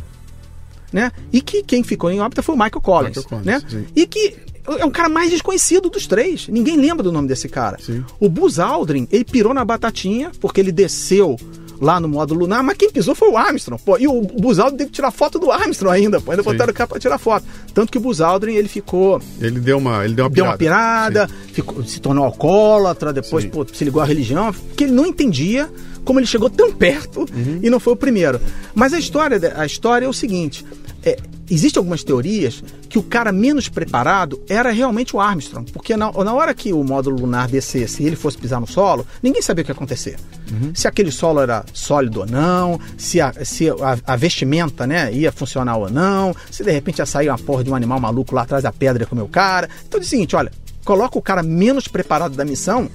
Né? E que quem ficou em órbita foi o Michael Collins. Michael Collins, né? sim. E que é um cara mais desconhecido dos três. Ninguém lembra do nome desse cara. Sim. O Buzz Aldrin, ele pirou na batatinha, porque ele desceu lá no módulo lunar, mas quem pisou foi o Armstrong, pô. E o Buzz Aldrin teve que tirar foto do Armstrong ainda, pô. Ainda Sim. botaram o cara pra tirar foto. Tanto que o Buzz Aldrin, ele ficou... Ele deu uma, ele deu uma Deu pirada. uma pirada, ficou- se tornou alcoólatra, depois pô, se ligou à religião, que ele não entendia como ele chegou tão perto Uhum. e não foi o primeiro. Mas a história, a história é o seguinte: é, existem algumas teorias que o cara menos preparado era realmente o Armstrong, porque na, na hora que o módulo lunar descesse e ele fosse pisar no solo, ninguém sabia o que ia acontecer. Se aquele solo era sólido ou não, se a, se a, a vestimenta né, ia funcionar ou não, se de repente ia sair uma porra de um animal maluco lá atrás da pedra e comer o cara. Então é o seguinte, olha, coloca o cara menos preparado da missão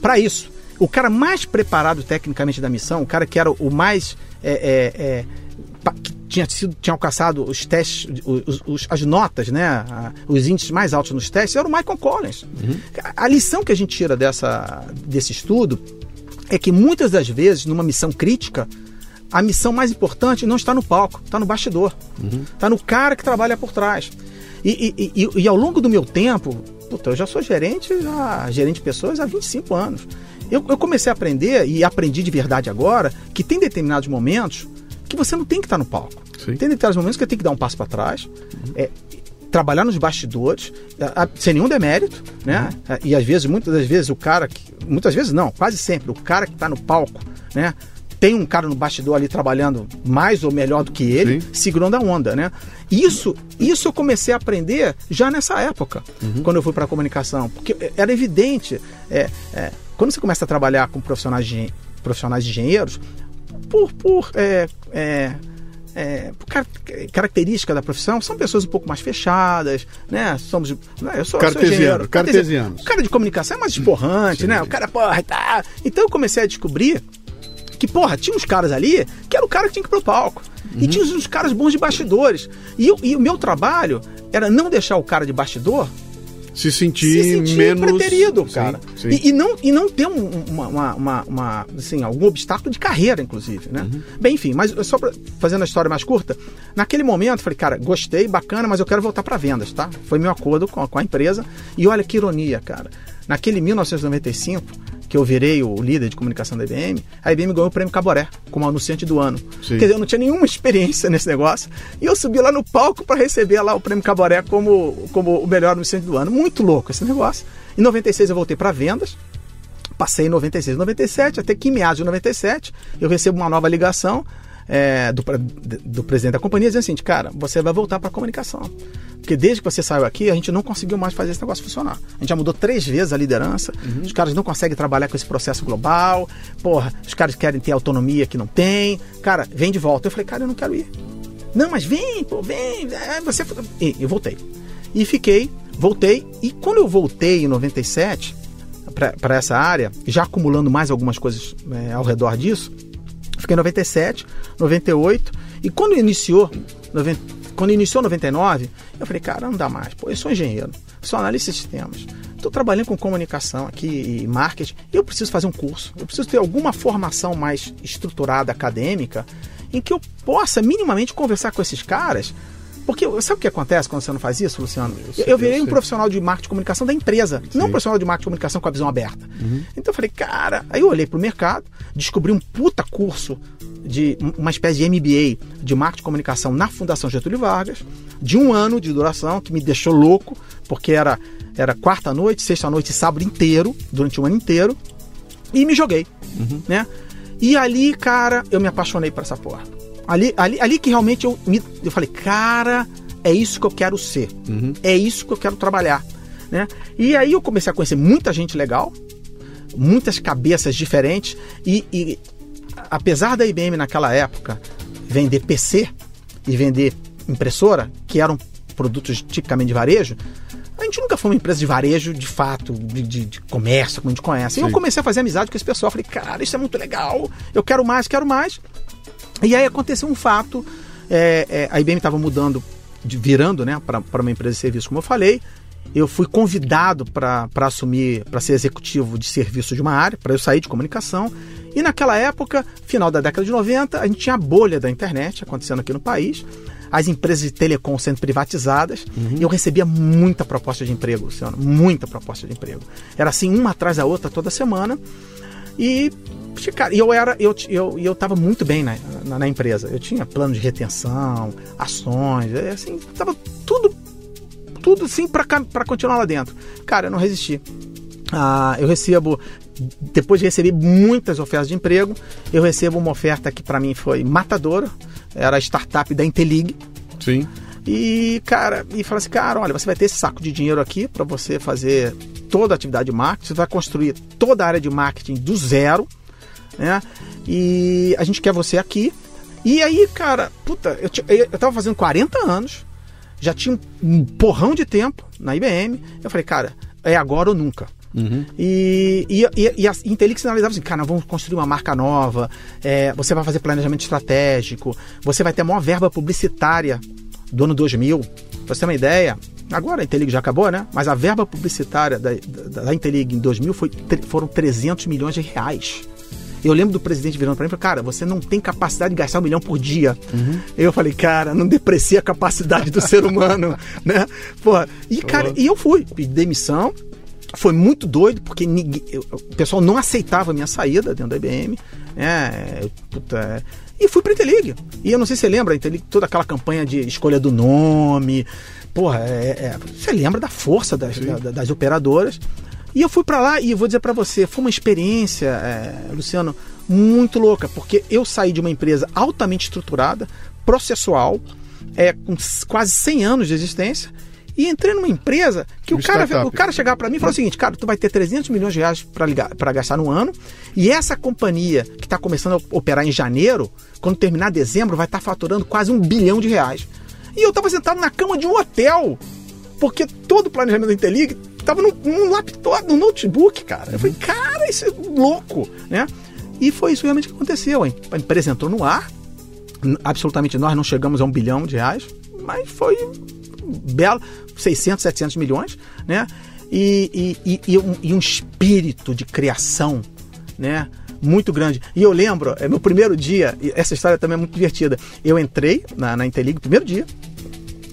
para isso. O cara mais preparado tecnicamente da missão, o cara que era o mais. é, é, é, que tinha sido tinha alcançado os testes, os- os- as notas, né? os índices mais altos nos testes, era o Michael Collins. A, a lição que a gente tira dessa, desse estudo é que muitas das vezes, numa missão crítica, a missão mais importante não está no palco, está no bastidor. Está no cara que trabalha por trás. E, e- e- e ao longo do meu tempo, puta, eu já sou gerente, já, gerente de pessoas há 25 anos. Eu, eu comecei a aprender, e aprendi de verdade agora, que tem determinados momentos que você não tem que estar no palco. Sim. Tem determinados momentos que tem que dar um passo para trás. É, trabalhar nos bastidores, a, a, sem nenhum demérito, né? Uhum. E às vezes, muitas das vezes, o cara que. Muitas vezes não, quase sempre, o cara que está no palco, né? Tem um cara no bastidor ali trabalhando mais ou melhor do que ele, Sim. segurando a onda, né? Isso, isso eu comecei a aprender já nessa época, Uhum. quando eu fui para a comunicação, porque era evidente. é, é, quando você começa a trabalhar com profissionais de, profissionais de engenheiros, por, por, é, é, é, por car- característica da profissão, são pessoas um pouco mais fechadas, né? Somos. né, Eu sou, eu sou Cartesiano. O cara de comunicação é mais esporrante, né? O cara, porra, tá. Então eu comecei a descobrir que, porra, tinha uns caras ali que era o cara que tinha que ir pro palco. E tinha uns caras bons de bastidores. E, eu- e o meu trabalho era não deixar o cara de bastidor Se sentir, se sentir menos. preterido, Sim, cara. sim. E, e não, e não ter um- uma, uma, uma- assim, algum obstáculo de carreira, inclusive, né? Uhum. Bem, enfim, mas só pra, fazendo a história mais curta, naquele momento falei, cara, gostei, bacana, mas eu quero voltar para vendas, tá? Foi meu acordo com, a- com a empresa. E olha que ironia, cara. Naquele 1995, que eu virei o líder de comunicação da IBM, a IBM ganhou o prêmio Caboré como anunciante do ano. Sim. Quer dizer, eu não tinha nenhuma experiência nesse negócio. E eu subi lá no palco para receber lá o prêmio Caboré como, como o melhor anunciante do ano. Muito louco esse negócio. Em 96 eu voltei para vendas. Passei em 96, 97, até que em meados de 97 eu recebo uma nova ligação é, do, do presidente da companhia dizendo assim, cara, você vai voltar para comunicação. Porque desde que você saiu aqui, a gente não conseguiu mais fazer esse negócio funcionar. A gente já mudou três vezes a liderança, os caras não conseguem trabalhar com esse processo global, porra, os caras querem ter autonomia que não tem. Cara, vem de volta. Eu falei, cara, eu não quero ir. Não, mas vem, pô, vem. é, você... E eu voltei. E fiquei, voltei. E quando eu voltei em 97 para essa área, já acumulando mais algumas coisas é, ao redor disso, fiquei em 97, 98. E quando iniciou, 90, quando iniciou 99, eu falei, cara, não dá mais. Pô, eu sou engenheiro, sou analista de sistemas. Estou trabalhando com comunicação aqui e marketing. Eu preciso fazer um curso. Eu preciso ter alguma formação mais estruturada, acadêmica, em que eu possa minimamente conversar com esses caras. Porque sabe o que acontece quando você não faz isso, Luciano? Eu, sei, eu virei eu um profissional de marketing e comunicação da empresa, não um profissional de marketing e comunicação com a visão aberta. Então eu falei, cara, aí eu olhei pro mercado, descobri um puta curso de uma espécie de MBA de marketing e comunicação na Fundação Getúlio Vargas, de um ano de duração, que me deixou louco, porque era, era quarta noite, sexta noite e sábado inteiro, durante um ano inteiro, e me joguei, né? E ali, cara, eu me apaixonei por essa porra. Ali, ali, ali que realmente eu, me, eu falei, cara, é isso que eu quero ser. É isso que eu quero trabalhar. Né? E aí eu comecei a conhecer muita gente legal, muitas cabeças diferentes. E, e apesar da IBM naquela época vender PC e vender impressora, que eram produtos tipicamente de varejo, a gente nunca foi uma empresa de varejo de fato, de, de- de comércio, como a gente conhece. E eu Sim. comecei a fazer amizade com esse pessoal. Falei, cara, isso é muito legal, eu quero mais, quero mais. E aí aconteceu um fato, é, é, a IBM estava mudando, de- virando né, para uma empresa de serviço, como eu falei. Eu fui convidado para assumir, para ser executivo de serviço de uma área, para eu sair de comunicação. E naquela época, final da década de 90, a gente tinha a bolha da internet acontecendo aqui no país, as empresas de telecom sendo privatizadas, e eu recebia muita proposta de emprego, Luciano, muita proposta de emprego. Era assim, uma atrás da outra toda semana. E, cara, eu era, eu, eu, eu tava muito bem na, na, na empresa. Eu tinha plano de retenção, ações, é, assim, tava tudo, tudo assim para continuar lá dentro. Cara, eu não resisti. Ah, eu recebo, depois de receber muitas ofertas de emprego, eu recebo uma oferta que para mim foi matadora. Era a startup da Intelig. Sim. E, cara, e fala assim, cara, olha, você vai ter esse saco de dinheiro aqui para você fazer toda a atividade de marketing, você vai construir toda a área de marketing do zero, né? E a gente quer você aqui. E aí, cara, puta, eu, eu, eu tava fazendo 40 anos, já tinha um, porrão de tempo na IBM. Eu falei, cara, é agora ou nunca. E, e, e, e a Intelix sinalizava assim, cara, vamos construir uma marca nova, é, você vai fazer planejamento estratégico, você vai ter a maior verba publicitária do ano 2000. Pra você ter uma ideia, agora a Intelig já acabou, né? Mas a verba publicitária da, da, da Intelig em 2000 foi, foram 300 milhões de reais. Eu lembro do presidente virando pra mim e falou, cara, você não tem capacidade de gastar um milhão por dia. Eu falei, cara, não deprecia a capacidade do ser humano, né? Porra, e, cara, e eu fui, pedi demissão, foi muito doido, porque ninguém, eu, o pessoal não aceitava a minha saída dentro da IBM. Né? Puta, e fui para a Interlig. E eu não sei se você lembra, Interlig, toda aquela campanha de escolha do nome. Porra, é, é, você lembra da força das, da, das operadoras. E eu fui para lá e vou dizer para você, foi uma experiência, é, Luciano, muito louca, porque eu saí de uma empresa altamente estruturada, processual, é, com quase 100 anos de existência, e entrei numa empresa que um o cara, o cara chegava para mim e falou o seguinte, cara, tu vai ter 300 milhões de reais para gastar no ano, e essa companhia que está começando a operar em janeiro, quando terminar dezembro, vai estar tá faturando quase um bilhão de reais. E eu estava sentado na cama de um hotel, porque todo o planejamento da Interlig estava num, num laptop, num notebook, cara. Eu falei, cara, isso é louco, né? E foi isso realmente que aconteceu. Hein? A empresa entrou no ar, absolutamente nós não chegamos a um bilhão de reais, mas foi belo, 600, 700 milhões, né? E, e, e, um, e um espírito de criação, né? muito grande. E eu lembro, é meu primeiro dia, essa história também é muito divertida. Eu entrei na, na Interlig, primeiro dia,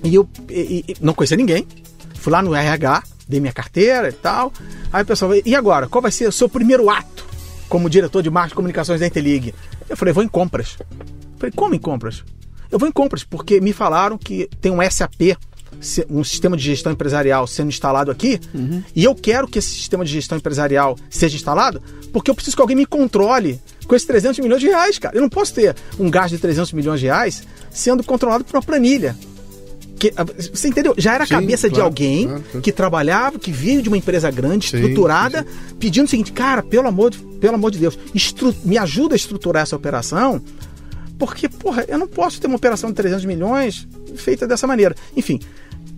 e eu não conhecia ninguém. Fui lá no RH, dei minha carteira e tal. Aí o pessoal, e agora? Qual vai ser o seu primeiro ato como diretor de marketing e comunicações da Interlig? Eu falei, vou em compras. Eu falei, como em compras? Eu vou em compras, porque me falaram que tem um SAP um sistema de gestão empresarial sendo instalado aqui, uhum. e eu quero que esse sistema de gestão empresarial seja instalado, porque eu preciso que alguém me controle com esses 300 milhões de reais, cara. Eu não posso ter um gasto de 300 milhões de reais sendo controlado por uma planilha. Que, ah, você entendeu? Já era a cabeça claro, de alguém claro, claro. que trabalhava, que veio de uma empresa grande, sim, estruturada, sim. pedindo o seguinte, cara, pelo amor de, pelo amor de Deus, me ajuda a estruturar essa operação, porque, porra, eu não posso ter uma operação de 300 milhões feita dessa maneira. Enfim,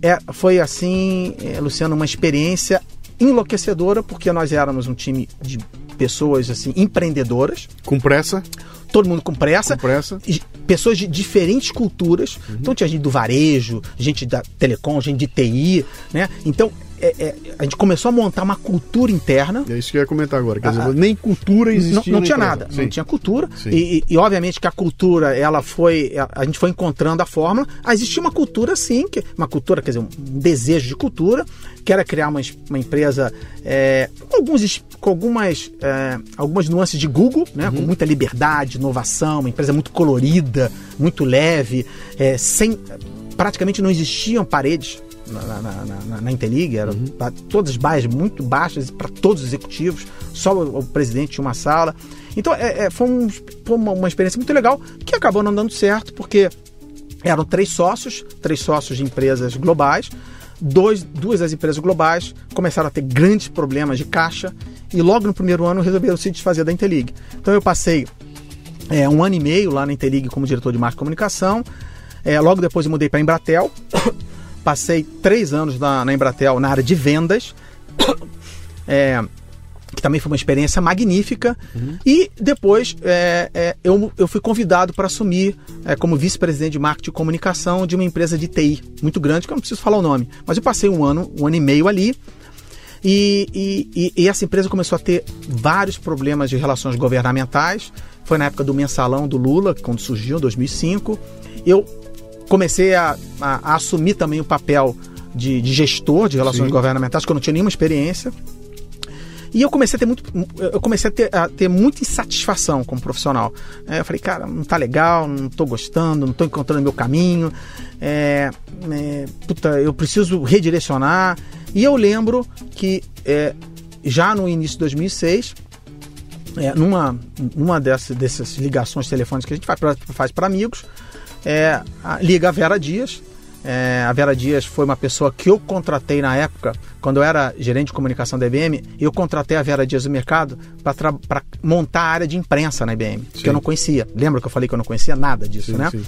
é, foi assim, é, Luciano, uma experiência enlouquecedora, porque nós éramos um time de pessoas assim empreendedoras. Com pressa? Todo mundo com pressa. Com pressa. Pessoas de diferentes culturas. Uhum. Então tinha gente do varejo, gente da telecom, gente de TI, né? Então é, é, a gente começou a montar uma cultura interna. É isso que eu ia comentar agora. Quer dizer, ah, nem cultura existia. Não, não tinha nada, Sim. não tinha cultura. E, e, e, obviamente que a cultura, ela foi. A gente foi encontrando a fórmula. Ah, existia uma cultura, sim, que, uma cultura, quer dizer, um desejo de cultura, que era criar uma, uma empresa é, com, alguns, com algumas, é, algumas nuances de Google, né, uhum. com muita liberdade, inovação, uma empresa muito colorida, muito leve, é, sem. Praticamente não existiam paredes na, na, na, na Interlig, eram uhum. todas baias muito baixas para todos os executivos, só o, o, presidente tinha uma sala. Então é, é, foi, um, foi uma, uma, experiência muito legal que acabou não dando certo, porque eram três sócios, três sócios de empresas globais. Dois, duas das empresas globais começaram a ter grandes problemas de caixa e logo no primeiro ano resolveram se desfazer da Interlig. Então eu passei é, um ano e meio lá na Interlig como diretor de marketing e comunicação. É, logo depois eu mudei para a Embratel, Passei três anos na, na Embratel na área de vendas. É, que também foi uma experiência magnífica. Uhum. E depois é, é, eu, eu fui convidado para assumir como vice-presidente de marketing e comunicação de uma empresa de TI muito grande, que eu não preciso falar o nome. Mas eu passei um ano, um ano e meio ali. E, e, e, essa empresa começou a ter vários problemas de relações governamentais. Foi na época do mensalão do Lula, quando surgiu, em 2005. Eu comecei a, a, a assumir também o papel de, de gestor de relações Sim. governamentais, que eu não tinha nenhuma experiência. E eu comecei a ter muito, eu comecei a ter, a ter muita insatisfação como profissional. É, eu falei, cara, não tá legal, não tô gostando, não tô encontrando meu caminho. É, é, puta, eu preciso redirecionar. E eu lembro que é, já no início de 2006, é, numa, numa dessas, dessas ligações telefônicas que a gente faz para amigos, é, liga a Vera Dias. É, a Vera Dias foi uma pessoa que eu contratei na época, quando eu era gerente de comunicação da IBM, eu contratei a Vera Dias do mercado para montar a área de imprensa na IBM, sim. que eu não conhecia. Lembra que eu falei que eu não conhecia nada disso, sim, né? Sim.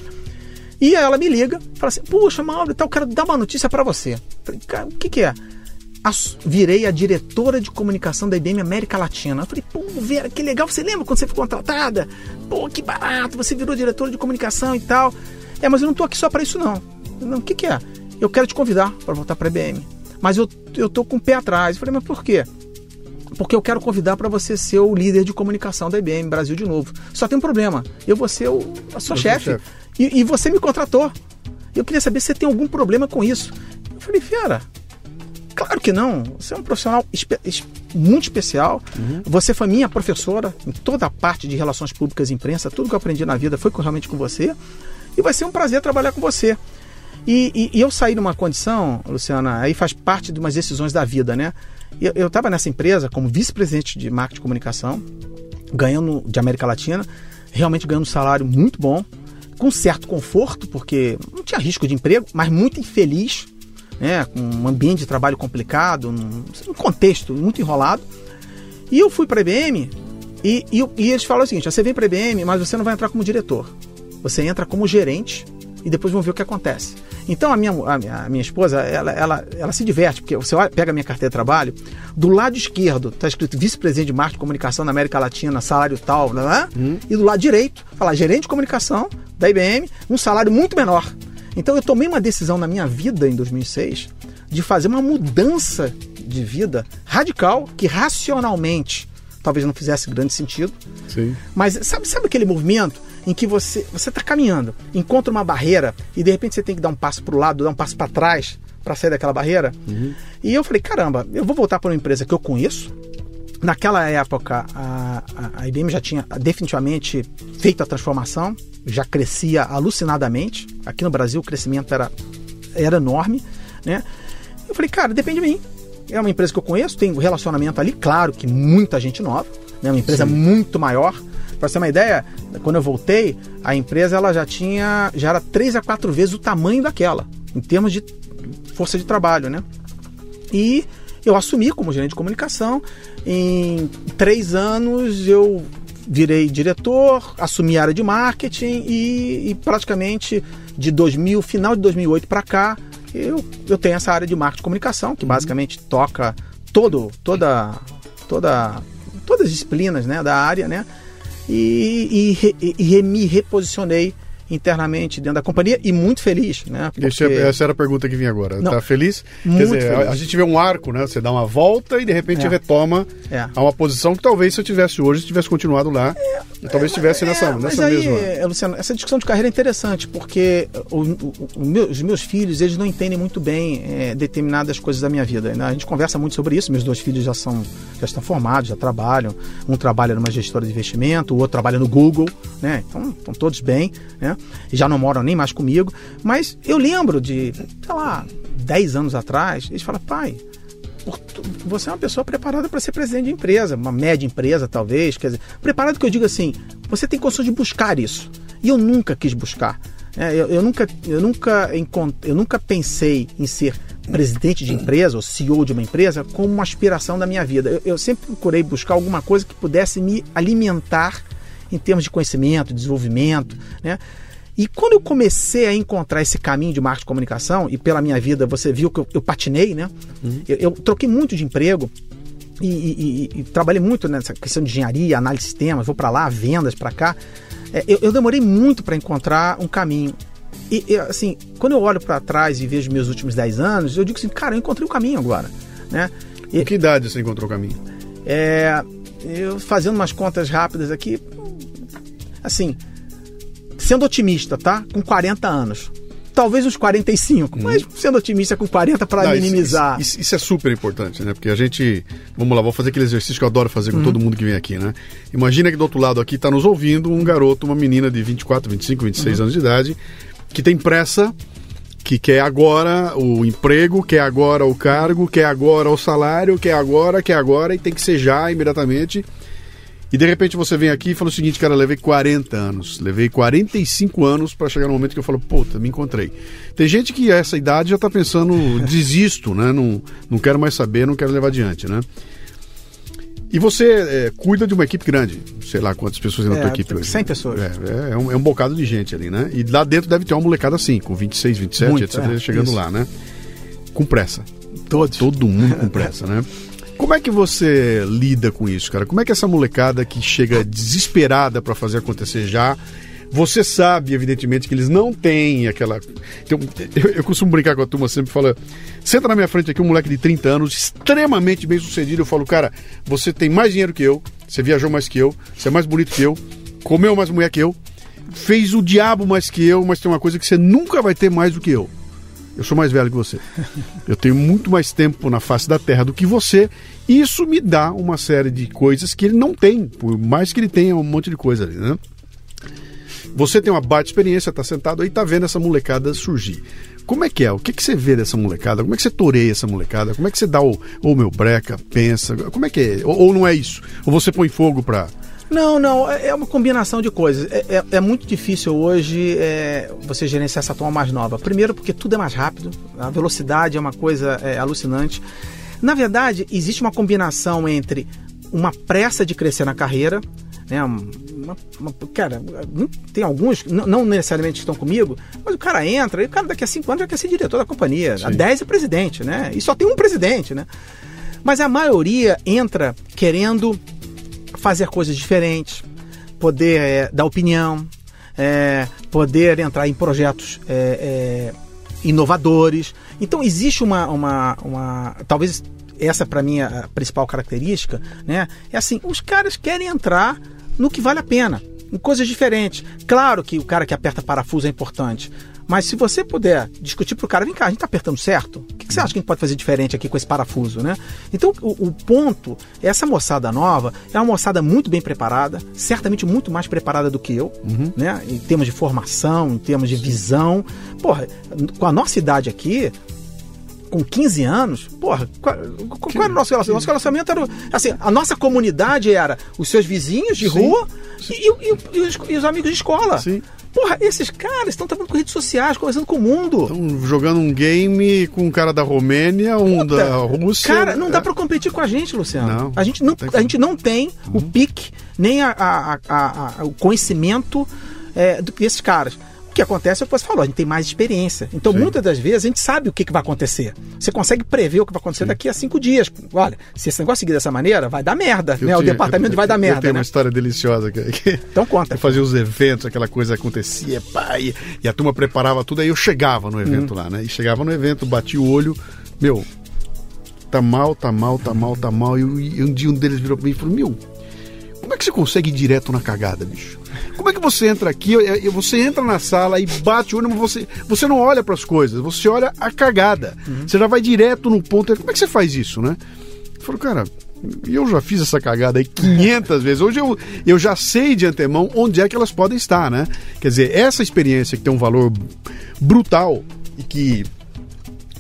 E ela me liga, fala assim: Puxa, Mauro, então, eu quero dar uma notícia para você. Falei, cara, o que, que é? Virei a diretora de comunicação da IBM América Latina. Eu falei, pô, Vera, que legal, você lembra quando você foi contratada? Pô, que barato, você virou diretora de comunicação e tal. É, mas eu não tô aqui só para isso não. Não, o que que é? Eu quero te convidar para voltar para a IBM. Mas eu, eu tô com o pé atrás. Eu falei, mas por quê? Porque eu quero convidar para você ser o líder de comunicação da IBM Brasil de novo. Só tem um problema. Eu vou ser o, a sua chefe. Chef. E, e você me contratou. Eu queria saber se você tem algum problema com isso. Eu falei, Fera, Claro que não. Você é um profissional espe muito especial. Uhum. Você foi minha professora em toda a parte de relações públicas e imprensa. Tudo que eu aprendi na vida foi realmente com você. E vai ser um prazer trabalhar com você. E, e, e eu saí numa condição, Luciana, aí faz parte de umas decisões da vida, né? Eu estava nessa empresa como vice-presidente de marketing de comunicação, ganhando de América Latina, realmente ganhando um salário muito bom, com certo conforto, porque não tinha risco de emprego, mas muito infeliz, né, com um ambiente de trabalho complicado, num, um contexto muito enrolado. E eu fui para a IBM e, e, e, eles falaram o seguinte: você vem para a IBM, mas você não vai entrar como diretor. Você entra como gerente e depois vamos ver o que acontece. Então a minha, a minha, a minha esposa, ela, ela, ela se diverte, porque você olha, pega a minha carteira de trabalho, do lado esquerdo está escrito vice-presidente de marketing e comunicação na América Latina, salário tal, né? Hum. e do lado direito, fala gerente de comunicação da IBM, um salário muito menor. Então eu tomei uma decisão na minha vida em 2006 de fazer uma mudança de vida radical que racionalmente talvez não fizesse grande sentido. Sim. Mas sabe, sabe aquele movimento em que você você está caminhando, encontra uma barreira e de repente você tem que dar um passo para o lado, dar um passo para trás para sair daquela barreira? Uhum. E eu falei, caramba, eu vou voltar para uma empresa que eu conheço, Naquela época, a, a, IBM já tinha definitivamente feito a transformação, já crescia alucinadamente. Aqui no Brasil o crescimento era, era enorme. Né? Eu falei, cara, depende de mim. É uma empresa que eu conheço, tem um relacionamento ali, claro que muita gente nova, né? uma empresa Sim. muito maior. Para ter uma ideia, quando eu voltei, a empresa ela já tinha, já era três a quatro vezes o tamanho daquela, em termos de força de trabalho, né? E eu assumi como gerente de comunicação. Em três anos eu virei diretor, assumi a área de marketing e, e praticamente de 2000, final de 2008 para cá, eu, eu tenho essa área de marketing e comunicação que uhum. basicamente toca todo, toda, toda, todas as disciplinas né, da área, né? E, e, e, e me reposicionei internamente dentro da companhia e muito feliz, né? Porque... essa era a pergunta que vinha agora. Tá feliz? Quer dizer, feliz. A, a, gente vê um arco, né? Você dá uma volta e de repente é. retoma é. a uma posição que talvez se eu tivesse hoje, se tivesse continuado lá, é, talvez estivesse nessa, é, nessa aí, mesma. É, Luciano, essa discussão de carreira é interessante porque o, o, o meu, os meus filhos eles não entendem muito bem é, determinadas coisas da minha vida. Né? A gente conversa muito sobre isso. Meus dois filhos já são já estão formados, já trabalham. Um trabalha numa gestora de investimento, o outro trabalha no Google, né? Então estão todos bem, né? E já não moram nem mais comigo. Mas eu lembro de, sei lá, 10 anos atrás, eles falam, pai, você é uma pessoa preparada para ser presidente de empresa, uma média empresa talvez, quer dizer, preparado que eu digo assim, você tem condição de buscar isso. E eu nunca quis buscar. É, eu, eu, nunca, eu, nunca eu nunca pensei em ser presidente de empresa ou CEO de uma empresa como uma aspiração da minha vida. Eu, eu sempre procurei buscar alguma coisa que pudesse me alimentar em termos de conhecimento, desenvolvimento, né? E quando eu comecei a encontrar esse caminho de marketing de comunicação, e pela minha vida você viu que eu, eu patinei, né? Uhum. Eu, eu, troquei muito de emprego e, e, e, e, trabalhei muito nessa questão de engenharia, análise de sistemas, vou para lá, vendas para cá. É, eu, eu, demorei muito para encontrar um caminho. E, assim, quando eu olho para trás e vejo meus últimos 10 anos, eu digo assim, cara, eu encontrei o caminho agora, né? E, que idade você encontrou o caminho? É, eu fazendo umas contas rápidas aqui, assim, sendo otimista, tá? Com 40 anos. Talvez uns 45, hum. mas sendo otimista com 40 para minimizar. Isso, isso, é super importante, né? Porque a gente. Vamos lá, vou fazer aquele exercício que eu adoro fazer com uhum. todo mundo que vem aqui, né? Imagina que do outro lado aqui está nos ouvindo um garoto, uma menina de 24, 25, 26 uhum. anos de idade, que tem pressa, que quer agora o emprego, quer agora o cargo, quer agora o salário, quer agora, quer agora, e tem que ser já imediatamente. E de repente você vem aqui e fala o seguinte, cara, levei 40 anos, levei 45 anos para chegar no momento que eu falo, puta, me encontrei. Tem gente que a essa idade já tá pensando, desisto, né? Não, não quero mais saber, não quero levar adiante, né? E você é, cuida de uma equipe grande, sei lá quantas pessoas tem na é, tua equipe hoje. 100 pessoas. É, é, é, um, é um bocado de gente ali, né? E lá dentro deve ter uma molecada assim, com 26, 27, Muito, etc, é, chegando isso. lá, né? Com pressa. Todos. Todo mundo com pressa, né? Como é que você lida com isso, cara? Como é que essa molecada que chega desesperada para fazer acontecer já você sabe, evidentemente, que eles não têm aquela. Então, eu, eu, costumo brincar com a turma sempre fala. Senta na minha frente aqui um moleque de 30 anos, extremamente bem sucedido. Eu falo, cara, você tem mais dinheiro que eu, você viajou mais que eu, você é mais bonito que eu, comeu mais mulher que eu, fez o diabo mais que eu, mas tem uma coisa que você nunca vai ter mais do que eu. Eu sou mais velho que você. Eu tenho muito mais tempo na face da Terra do que você. Isso me dá uma série de coisas que ele não tem, por mais que ele tenha um monte de coisa ali, né? Você tem uma baita experiência, tá sentado aí, tá vendo essa molecada surgir. Como é que é? O que, que você vê dessa molecada? Como é que você toreia essa molecada? Como é que você dá o, o meu breca, pensa? Como é que é? Ou, ou não é isso? Ou você põe fogo pra. Não, não, é é uma combinação de coisas. É, é- é muito difícil hoje é, você gerenciar essa turma mais nova. Primeiro, porque tudo é mais rápido, a velocidade é uma coisa é, alucinante. Na verdade, existe uma combinação entre uma pressa de crescer na carreira, né? Uma, uma- cara, tem alguns, não, não necessariamente estão comigo, mas o cara entra e o cara daqui a cinco anos já quer ser diretor da companhia, a 10 é presidente, né? E só tem um presidente, né? Mas a maioria entra querendo fazer coisas diferentes, poder é, dar opinião, é, poder entrar em projetos é, inovadores. Então existe uma, uma, uma talvez essa para mim é a principal característica, né? É assim, os caras querem entrar no que vale a pena, em coisas diferentes. Claro que o cara que aperta parafuso é importante, mas se você puder discutir pro cara, vem cá, a gente tá apertando certo? O que, que você acha que a gente pode fazer diferente aqui com esse parafuso, né? Então, o, o ponto, essa moçada nova é uma moçada muito bem preparada, certamente muito mais preparada do que eu, né? Em termos de formação, em termos de visão. Porra, com a nossa idade aqui, com 15 anos, porra, qual, qual era o nosso relacionamento? Nosso relacionamento era. Assim, a nossa comunidade era os seus vizinhos de Sim, rua e, e- e os, e os amigos de escola. Sim. Porra, esses caras estão trabalhando com redes sociais, conversando com o mundo. Estão jogando um game com um cara da Romênia, um Puta, da Rússia. Cara, não dá É. pra competir com a gente, Luciano. Não, a, gente não, a gente não tem o pique, nem a- a- a- o conhecimento é, do que esses caras. O que acontece é o que você falou, a gente tem mais experiência. Então, Sim. muitas das vezes, a gente sabe o que, que vai acontecer. Você consegue prever o que vai acontecer daqui a cinco dias. Olha, se esse negócio seguir dessa maneira, vai dar merda. Eu Né? O tinha- departamento eu- vai dar eu merda. tenho né? uma história deliciosa que, que Então conta. eu fazia os eventos, aquela coisa acontecia, pá, e, e a turma preparava tudo, aí eu chegava no evento Uhum. lá, né? E chegava no evento, bati o olho, meu, tá mal, tá mal, tá mal, tá mal. E, e um dia um deles virou pra mim e falou, meu, como é que você consegue ir direto na cagada, bicho? Como é que você entra aqui, você entra na sala e bate o olho, mas você, você não olha para as coisas, você olha a cagada. Você já vai direto no ponto. Como é que você faz isso, né? Eu falo, cara, eu já fiz essa cagada aí 500 vezes. Hoje eu, eu já sei de antemão onde é que elas podem estar, né? Quer dizer, essa experiência que tem um valor brutal e que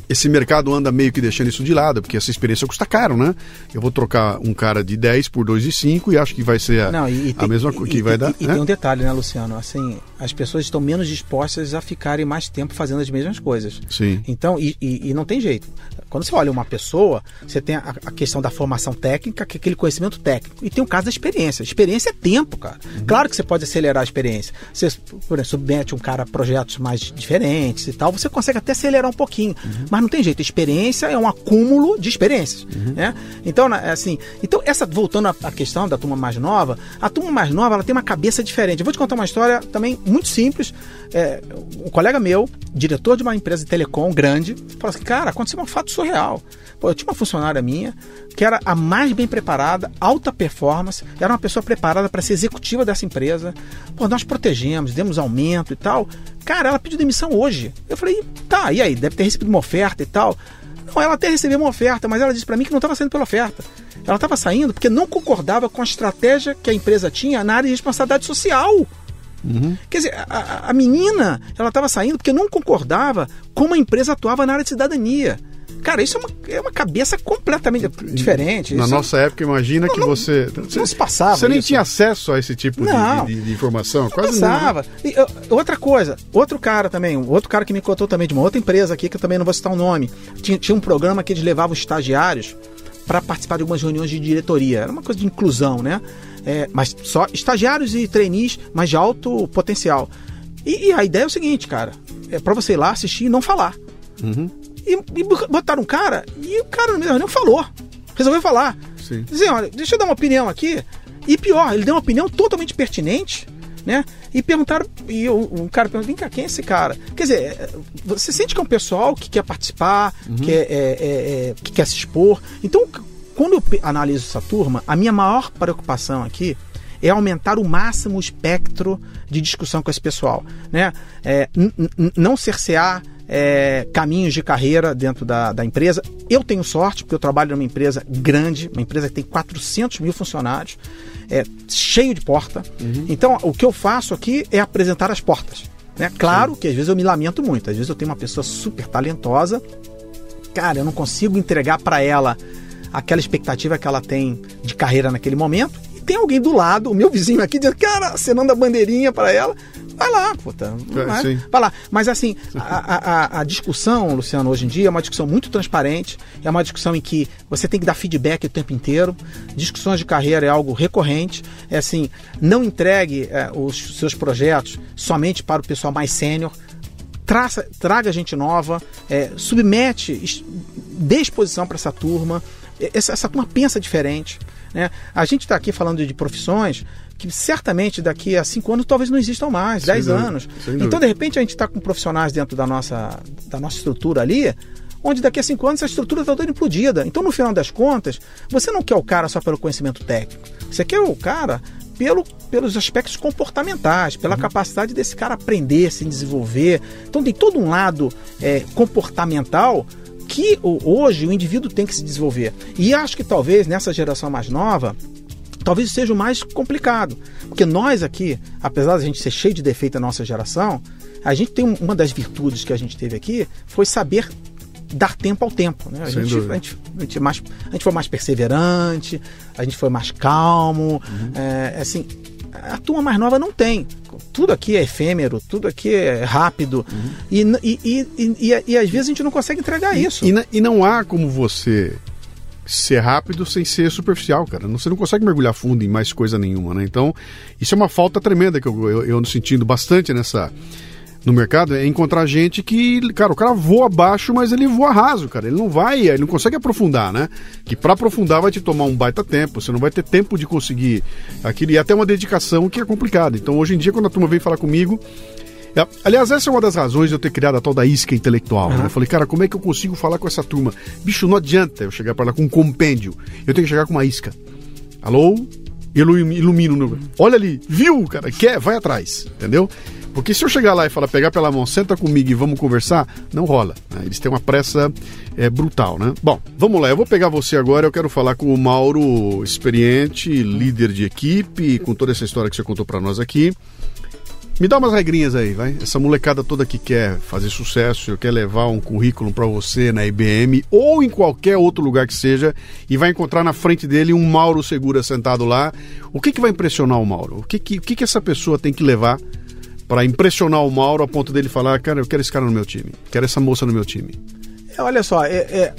esse mercado anda meio que deixando isso de lado, porque essa experiência custa caro, né? Eu vou trocar um cara de 10 por 2 de 5 e acho que vai ser a, Não, e, e a tem- mesma e- coisa e- que vai e- dar. E, né? tem um detalhe, né, Luciano? Assim, as pessoas estão menos dispostas a ficarem mais tempo fazendo as mesmas coisas. Sim. Então, e, e- e não tem jeito. Quando você olha uma pessoa, você tem a, a questão da formação técnica, que é aquele conhecimento técnico, e tem o caso da experiência. Experiência é tempo, cara. Uhum. Claro que você pode acelerar a experiência. Você, por exemplo, submete um cara a projetos mais diferentes e tal, você consegue até acelerar um pouquinho. Uhum. Mas não tem jeito. Experiência é um acúmulo de experiências. Uhum. Né? Então, na- assim, então, essa, voltando à à questão da turma mais nova, a turma mais nova ela tem uma cabeça diferente. Eu vou te contar uma história também muito simples. É, um colega meu, diretor de uma empresa de telecom grande, falou assim: cara, aconteceu um fato surreal. Pô, eu tinha uma funcionária minha que era a mais bem preparada, alta performance, era uma pessoa preparada para ser executiva dessa empresa. Pô, nós protegemos, demos aumento e tal. Cara, ela pediu demissão hoje. Eu falei, tá, e aí? Deve ter recebido uma oferta e tal. Não, ela até recebeu uma oferta, mas ela disse para mim que não estava saindo pela oferta. Ela estava saindo porque não concordava com a estratégia que a empresa tinha na área de responsabilidade social. Quer dizer, a- a, menina, ela estava saindo porque não concordava como a empresa atuava na área de cidadania. Cara, isso é uma, é uma cabeça completamente diferente. Na Isso- nossa época, imagina que não- você. não se passava Você nem isso. tinha acesso a esse tipo de- Não. de, de- de informação. Não Quase não. passava. E, outra coisa, outro cara também, um outro cara que me contou também de uma outra empresa aqui, que eu também não vou citar o nome. Tinha, tinha um programa que eles levavam estagiários para participar de algumas reuniões de diretoria. Era uma coisa de inclusão, né? É, mas só estagiários e trainees, mas de alto potencial. E, e a ideia é o seguinte, cara: é para você ir lá assistir e não falar. E, e botaram um cara, e o cara no meio da reunião falou. Resolveu falar. Sim. Dizer, olha, deixa eu dar uma opinião aqui. E pior, ele deu uma opinião totalmente pertinente, né? E perguntaram, e o- um cara perguntou, vem cá, quem é esse cara? Quer dizer, é, você sente que é um pessoal que quer participar, que, é, é, é, é, que quer se expor. Então, quando eu analiso essa turma, a minha maior preocupação aqui é aumentar o máximo o espectro de discussão com esse pessoal, né? É, não cercear, é, caminhos de carreira dentro da, da empresa. Eu tenho sorte, porque eu trabalho numa empresa grande, uma empresa que tem 400 mil funcionários, é, cheio de porta. Uhum. Então, o que eu faço aqui é apresentar as portas. Né? Claro Sim. que às vezes eu me lamento muito, às vezes eu tenho uma pessoa super talentosa, cara, eu não consigo entregar para ela aquela expectativa que ela tem de carreira naquele momento. E tem alguém do lado, o meu vizinho aqui, dizendo, cara, acenando a bandeirinha para ela. Vai lá, puta. Vai, é, vai lá. Mas assim, a, a, a, discussão, Luciano, hoje em dia é uma discussão muito transparente, é uma discussão em que você tem que dar feedback o tempo inteiro. Discussões de carreira é algo recorrente. É assim, não entregue é, os seus projetos somente para o pessoal mais sênior. Traça, traga gente nova, é, submete, dê exposição para essa turma. Essa, essa turma pensa diferente. Né? A gente está aqui falando de profissões que certamente daqui a cinco anos talvez não existam mais, sem dez dúvida, anos. Então, de repente, a gente está com profissionais dentro da nossa, da nossa estrutura ali, onde daqui a cinco anos a estrutura está toda implodida. Então, no final das contas, você não quer o cara só pelo conhecimento técnico. Você quer o cara pelo, pelos aspectos comportamentais, pela uhum. capacidade desse cara aprender, se desenvolver. Então, tem todo um lado é, comportamental que hoje o indivíduo tem que se desenvolver. E acho que talvez nessa geração mais nova, talvez seja o mais complicado. Porque nós aqui, apesar de a gente ser cheio de defeito na nossa geração, a gente tem uma das virtudes que a gente teve aqui foi saber dar tempo ao tempo. Né? A, gente, a, gente, a, gente, mais, a gente foi mais perseverante, a gente foi mais calmo. Uhum. É, assim, a turma mais nova não tem. Tudo aqui é efêmero, tudo aqui é rápido. Uhum. E, e, e, e, às vezes a gente não consegue entregar isso. E, não há como você ser rápido sem ser superficial, cara. Você não consegue mergulhar fundo em mais coisa nenhuma, né? Então, isso é uma falta tremenda que eu, eu, eu ando sentindo bastante nessa no mercado é encontrar gente que, cara, o cara voa abaixo, mas ele voa raso, cara. Ele não vai, ele não consegue aprofundar, né? Que para aprofundar vai te tomar um baita tempo, você não vai ter tempo de conseguir aquilo e até uma dedicação que é complicada. Então, hoje em dia, quando a turma vem falar comigo, é, aliás, essa é uma das razões de eu ter criado a tal da isca intelectual. Uhum. Né? Eu falei, cara, como é que eu consigo falar com essa turma? Bicho, não adianta eu chegar para lá com um compêndio. Eu tenho que chegar com uma isca. Alô? Ilumino. No... Olha ali, viu, cara? Quer? Vai atrás, entendeu? Porque se eu chegar lá e falar, pegar pela mão, senta comigo e vamos conversar, não rola. Né? Eles têm uma pressa é, brutal, né? Bom, vamos lá. Eu vou pegar você agora. Eu quero falar com o Mauro, experiente, líder de equipe, com toda essa história que você contou para nós aqui. Me dá umas regrinhas aí, vai. Essa molecada toda que quer fazer sucesso, quer levar um currículo para você na IBM ou em qualquer outro lugar que seja e vai encontrar na frente dele um Mauro Segura sentado lá. O que, que vai impressionar o Mauro? O que, que, o que, que essa pessoa tem que levar para impressionar o Mauro a ponto dele falar: cara, eu quero esse cara no meu time, quero essa moça no meu time? É, olha só, é, é,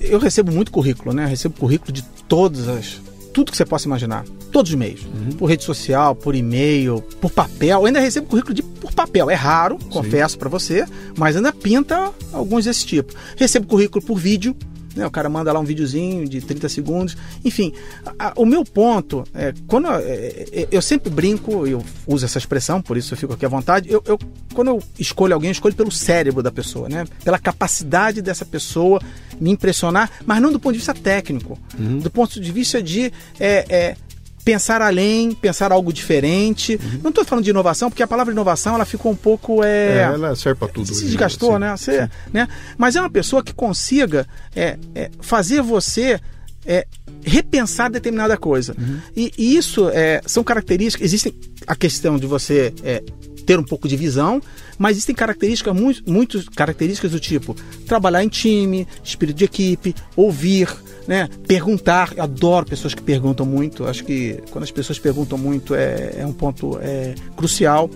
eu recebo muito currículo, né? Eu recebo currículo de todas as tudo que você possa imaginar. Todos os meios. Uhum. Por rede social, por e-mail, por papel. Eu ainda recebo currículo de, por papel. É raro, confesso para você, mas ainda pinta alguns desse tipo. Recebo currículo por vídeo. Né? O cara manda lá um videozinho de 30 segundos. Enfim, a, o meu ponto é quando eu, é, é, eu sempre brinco, eu uso essa expressão, por isso eu fico aqui à vontade. Eu, eu, quando eu escolho alguém, eu escolho pelo cérebro da pessoa, né? Pela capacidade dessa pessoa me impressionar, mas não do ponto de vista técnico, uhum. do ponto de vista de é, é, pensar além, pensar algo diferente. Uhum. Não estou falando de inovação, porque a palavra inovação ela ficou um pouco. É, é ela serve para tudo. Se desgastou, né? Você, né? Mas é uma pessoa que consiga é, é, fazer você é, repensar determinada coisa. Uhum. E, e, isso é, são características. Existem a questão de você é, ter um pouco de visão, mas existem características muito, muito características do tipo trabalhar em time, espírito de equipe, ouvir, né? Perguntar. Eu adoro pessoas que perguntam muito. Acho que quando as pessoas perguntam muito é, é um ponto é, crucial.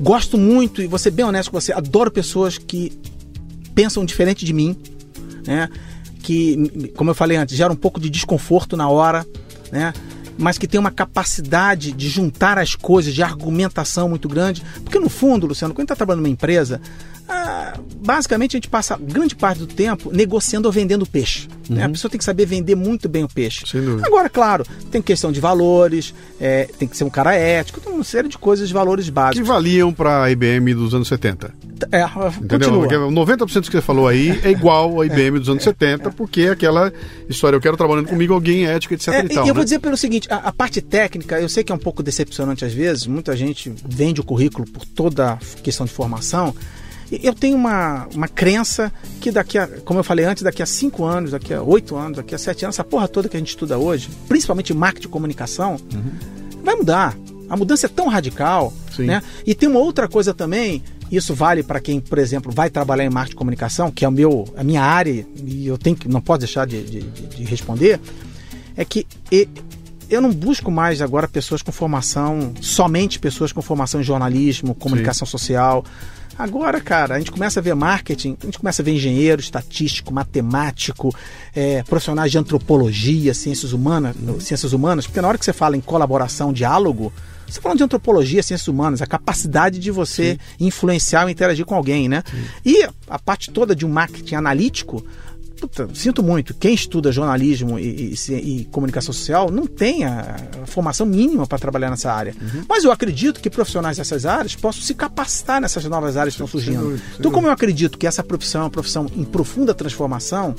Gosto muito, e vou ser bem honesto com você, adoro pessoas que pensam diferente de mim, né? Que, como eu falei antes, gera um pouco de desconforto na hora, né? Mas que tem uma capacidade de juntar as coisas, de argumentação muito grande. Porque no fundo, Luciano, quando a gente está trabalhando numa empresa, ah, basicamente a gente passa grande parte do tempo negociando ou vendendo peixe. Uhum. Né? A pessoa tem que saber vender muito bem o peixe. Agora, claro, tem questão de valores, é, tem que ser um cara ético, tem uma série de coisas, de valores básicos. Que valiam para a IBM dos anos 70. É, Entendeu? Continua. 90% que você falou aí é igual à IBM dos anos é, 70, é. porque é aquela história, eu quero trabalhando comigo alguém ético, etc. É, e, tal, e eu né? vou dizer pelo seguinte, a, a, parte técnica, eu sei que é um pouco decepcionante às vezes, muita gente vende o currículo por toda a questão de formação, Eu tenho uma, uma crença que daqui a, como eu falei antes, daqui a cinco anos, daqui a oito anos, daqui a sete anos, essa porra toda que a gente estuda hoje, principalmente marketing e comunicação, uhum. vai mudar. A mudança é tão radical, Sim. né? E tem uma outra coisa também isso vale para quem, por exemplo, vai trabalhar em marketing e comunicação, que é o meu, a minha área, e eu tenho que, não posso deixar de, de, de responder, é que eu não busco mais agora pessoas com formação, somente pessoas com formação em jornalismo, comunicação Sim. social. Agora, cara, a gente começa a ver marketing, a gente começa a ver engenheiro, estatístico, matemático, é, profissionais de antropologia, ciências humanas, uhum. ciências humanas, porque na hora que você fala em colaboração, diálogo, você está falando de antropologia, ciências humanas, a capacidade de você Sim. influenciar ou interagir com alguém, né? Sim. E a parte toda de um marketing analítico, Puta, sinto muito, quem estuda jornalismo e, e, e, comunicação social não tem a formação mínima para trabalhar nessa área. Uhum. Mas eu acredito que profissionais dessas áreas possam se capacitar nessas novas áreas que estão surgindo. então, como eu acredito que essa profissão é uma profissão em profunda transformação,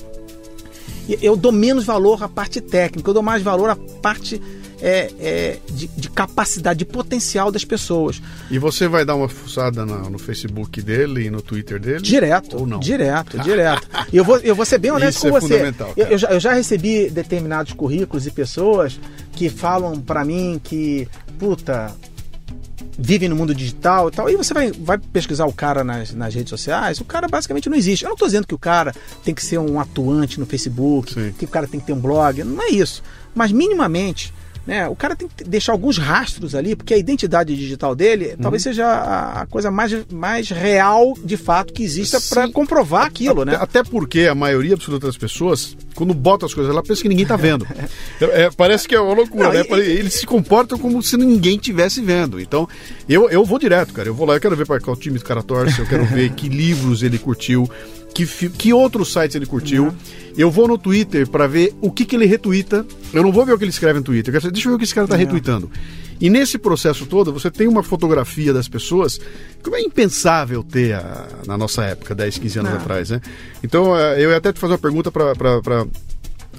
eu dou menos valor à parte técnica, eu dou mais valor à parte é, é, de, de, capacidade, de potencial das pessoas. E você vai dar uma fuçada no, no Facebook dele e no Twitter dele? Direto. Ou não? Direto, direto. E eu vou, eu vou ser bem honesto Isso com é você. Eu, eu, já, eu já recebi determinados currículos e pessoas que falam para mim que, puta, vivem no mundo digital e tal. E você vai, vai pesquisar o cara nas, nas redes sociais, o cara basicamente não existe. Eu não estou dizendo que o cara tem que ser um atuante no Facebook, Sim. que o cara tem que ter um blog, não é isso. Mas minimamente né? O cara tem que deixar alguns rastros ali, porque a identidade digital dele uhum. talvez seja a coisa mais, mais real de fato que exista para comprovar aquilo, até, né? Até porque a maioria absoluta das pessoas, quando bota as coisas lá, pensa que ninguém está vendo. é, parece que é uma loucura, Não, né? E, Eles se comportam como se ninguém estivesse vendo. Então, eu, eu vou direto, cara. Eu vou lá, eu quero ver para qual time o cara torce, eu quero ver que livros ele curtiu que, que outros sites ele curtiu. Uhum. Eu vou no Twitter para ver o que, que ele retuita. Eu não vou ver o que ele escreve no Twitter. Deixa eu ver o que esse cara está uhum. retuitando. E nesse processo todo, você tem uma fotografia das pessoas que é impensável ter a, na nossa época, 10, 15 anos não. atrás, né? Então, é, eu ia até te fazer uma pergunta para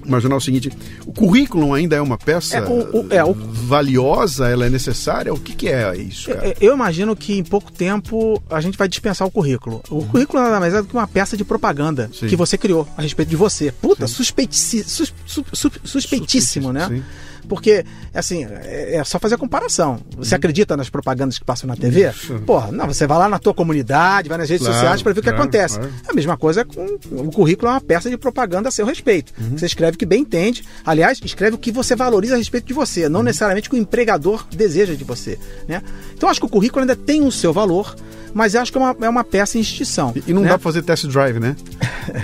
imaginar o seguinte: o currículo ainda é uma peça é, o, o, é, o... valiosa, ela é necessária? O que, que é isso? Cara? É, eu imagino que em pouco tempo a gente vai dispensar o currículo. O uhum. currículo nada mais é do que uma peça de propaganda Sim. que você criou a respeito de você. Puta, suspeitíssimo, sus, sus, suspeitíssimo, né? Sim. Porque, assim, é, é só fazer a comparação. Você uhum. acredita nas propagandas que passam na TV? Isso. Porra, não, você vai lá na tua comunidade, vai nas redes claro, sociais para ver o que claro, acontece. Claro. A mesma coisa com o currículo é uma peça de propaganda a seu respeito. Uhum. Você escreve o que bem entende. Aliás, escreve o que você valoriza a respeito de você, não uhum. necessariamente o que o empregador deseja de você. Né? Então, acho que o currículo ainda tem o seu valor mas acho que é uma, é uma peça em extinção. E, e não né? dá pra fazer test drive, né?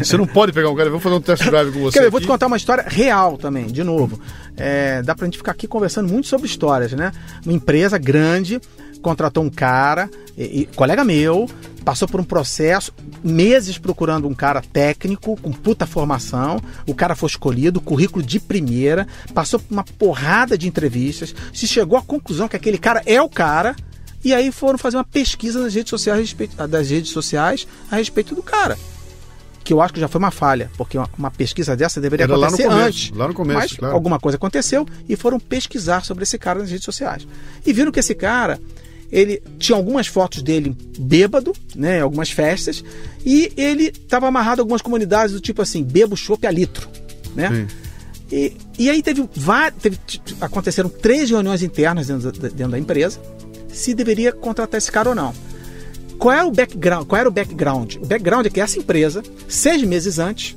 você não pode pegar um cara, vou fazer um test drive com você. eu vou te contar uma história real também, de novo. É, dá pra gente ficar aqui conversando muito sobre histórias, né? Uma empresa grande contratou um cara, e, e, colega meu, passou por um processo, meses procurando um cara técnico, com puta formação. O cara foi escolhido, currículo de primeira, passou por uma porrada de entrevistas, se chegou à conclusão que aquele cara é o cara e aí foram fazer uma pesquisa nas redes sociais, das redes sociais a respeito do cara. Que eu acho que já foi uma falha, porque uma, pesquisa dessa deveria Era acontecer lá começo, antes. Lá no começo, mas claro. alguma coisa aconteceu e foram pesquisar sobre esse cara nas redes sociais. E viram que esse cara, ele tinha algumas fotos dele bêbado, né, algumas festas, e ele estava amarrado a algumas comunidades do tipo assim, bebo chope a litro, né? E, e aí teve, teve, aconteceram três reuniões internas dentro da, dentro da empresa se deveria contratar esse cara ou não. Qual era o background? Qual era o background? O background é que essa empresa, seis meses antes,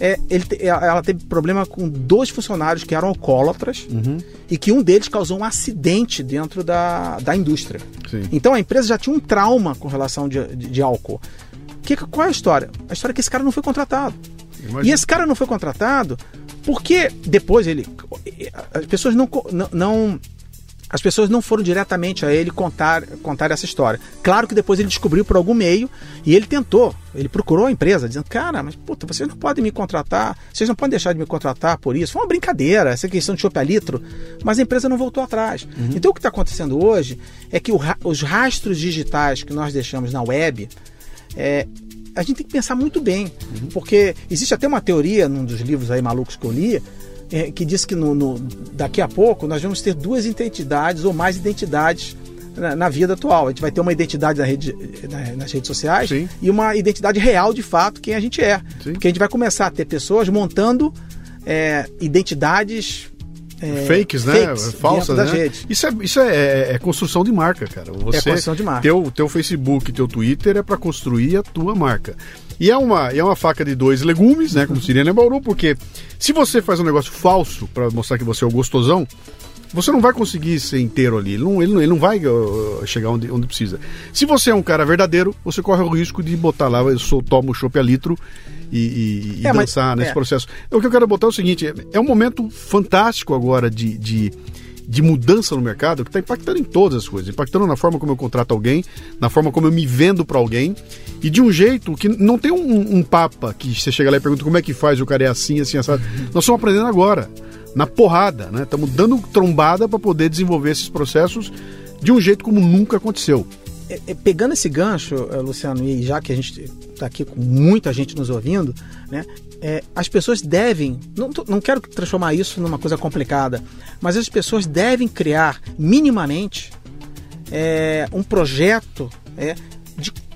é, ele, ela teve problema com dois funcionários que eram alcoólatras uhum. e que um deles causou um acidente dentro da, da indústria. Sim. Então a empresa já tinha um trauma com relação de, de, de álcool. Que, qual é a história? A história é que esse cara não foi contratado. Imagina. E esse cara não foi contratado porque depois ele. As pessoas não, não, não as pessoas não foram diretamente a ele contar, contar essa história. Claro que depois ele descobriu por algum meio e ele tentou, ele procurou a empresa, dizendo: Cara, mas puta, vocês não podem me contratar, vocês não podem deixar de me contratar por isso. Foi uma brincadeira, essa questão de chope a litro, mas a empresa não voltou atrás. Uhum. Então o que está acontecendo hoje é que os rastros digitais que nós deixamos na web. É, a gente tem que pensar muito bem, uhum. porque existe até uma teoria num dos livros aí malucos que eu li, é, que diz que no, no, daqui a pouco nós vamos ter duas identidades ou mais identidades na, na vida atual. A gente vai ter uma identidade na rede, na, nas redes sociais Sim. e uma identidade real de fato quem a gente é. Sim. Porque a gente vai começar a ter pessoas montando é, identidades é, fakes, né? fakes Falsas, né? Isso, é, isso é, é- é construção de marca, cara. Você, É construção de marca. Teu, teu Facebook, teu Twitter é para construir a tua marca. E é uma, é uma faca de dois legumes, né? Como seria em Bauru, porque se você faz um negócio falso para mostrar que você é o gostosão, você não vai conseguir ser inteiro ali. Ele não, ele não, ele não vai uh, chegar onde, onde precisa. Se você é um cara verdadeiro, você corre o risco de botar lá, eu sou, tomo chopp a litro e, e- e É, mas- dançar nesse é. processo. O que eu quero botar é o seguinte: é- é um momento fantástico agora de, de, de mudança no mercado que está impactando em todas as coisas, impactando na forma como eu contrato alguém, na forma como eu me vendo para alguém, e de um jeito que não tem um, um papa que você chega lá e pergunta como é que faz, o cara é assim, assim, assado. Nós estamos aprendendo agora, na porrada, né? Estamos dando trombada para poder desenvolver esses processos de um jeito como nunca aconteceu. É, é, pegando esse gancho, eh, Luciano, e já que a gente está aqui com muita gente nos ouvindo, né, é, as pessoas devem, não, não quero transformar isso numa coisa complicada, mas as pessoas devem criar minimamente é, um projeto de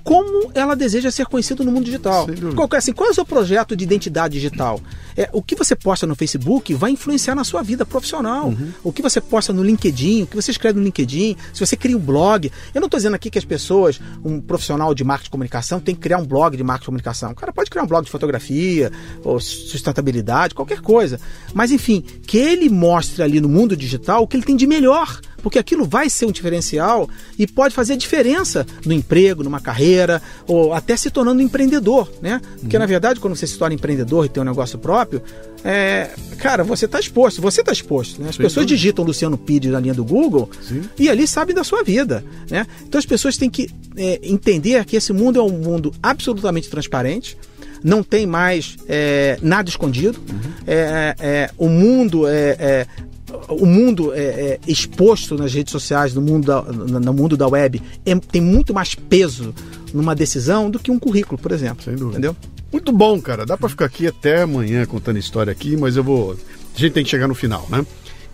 como ela deseja ser conhecida no mundo digital. Qual, é- assim, qual é o seu projeto de identidade digital? É, o que você posta no Facebook vai influenciar na sua vida profissional. Uhum. O que você posta no LinkedIn, o que você escreve no LinkedIn, se você cria um blog. Eu não estou dizendo aqui que as pessoas, um profissional de marketing de comunicação, tem que criar um blog de marketing de comunicação. O cara pode criar um blog de fotografia, ou sustentabilidade, qualquer coisa. Mas, enfim, que ele mostre ali no mundo digital o que ele tem de melhor porque aquilo vai ser um diferencial e pode fazer diferença no emprego, numa carreira, ou até se tornando um empreendedor, né? Porque na verdade, quando você se torna empreendedor e tem um negócio próprio, é, cara, você está exposto, você está exposto. Né? As Sem pessoas digitam Luciano Pires na linha do Google Sim. e ali sabem da sua vida, né? Então as pessoas têm que é, entender que esse mundo é um mundo absolutamente transparente. Não tem mais é, nada escondido. É, é, o mundo é, é, o mundo é, é, exposto nas redes sociais, no mundo da, no mundo da web, é- tem muito mais peso numa decisão do que um currículo, por exemplo. Sem dúvida. Entendeu? Muito bom, cara. Dá pra ficar aqui até amanhã contando história aqui, mas eu vou. A gente tem que chegar no final, né?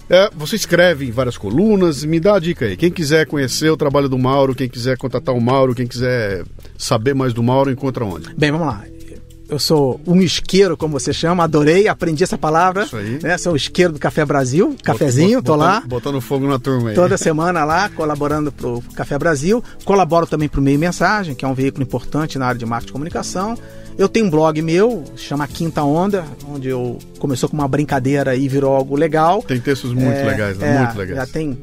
É, você escreve em várias colunas, me dá a dica aí. Quem quiser conhecer o trabalho do Mauro, quem quiser contatar o Mauro, quem quiser saber mais do Mauro, encontra onde? Bem, vamos lá. Eu sou um isqueiro, como você chama, adorei, aprendi essa palavra. Isso aí. Né? Sou o isqueiro do Café Brasil, cafezinho, tô Botando- lá. Botando fogo na turma aí. Toda semana lá, colaborando para o Café Brasil. Colaboro também para o Meio Mensagem, que é um veículo importante na área de marketing e comunicação. Eu tenho um blog meu, chama Quinta Onda, onde eu começou com uma brincadeira e virou algo legal. Tem textos muito É, legais, né? é, muito legais. Já tem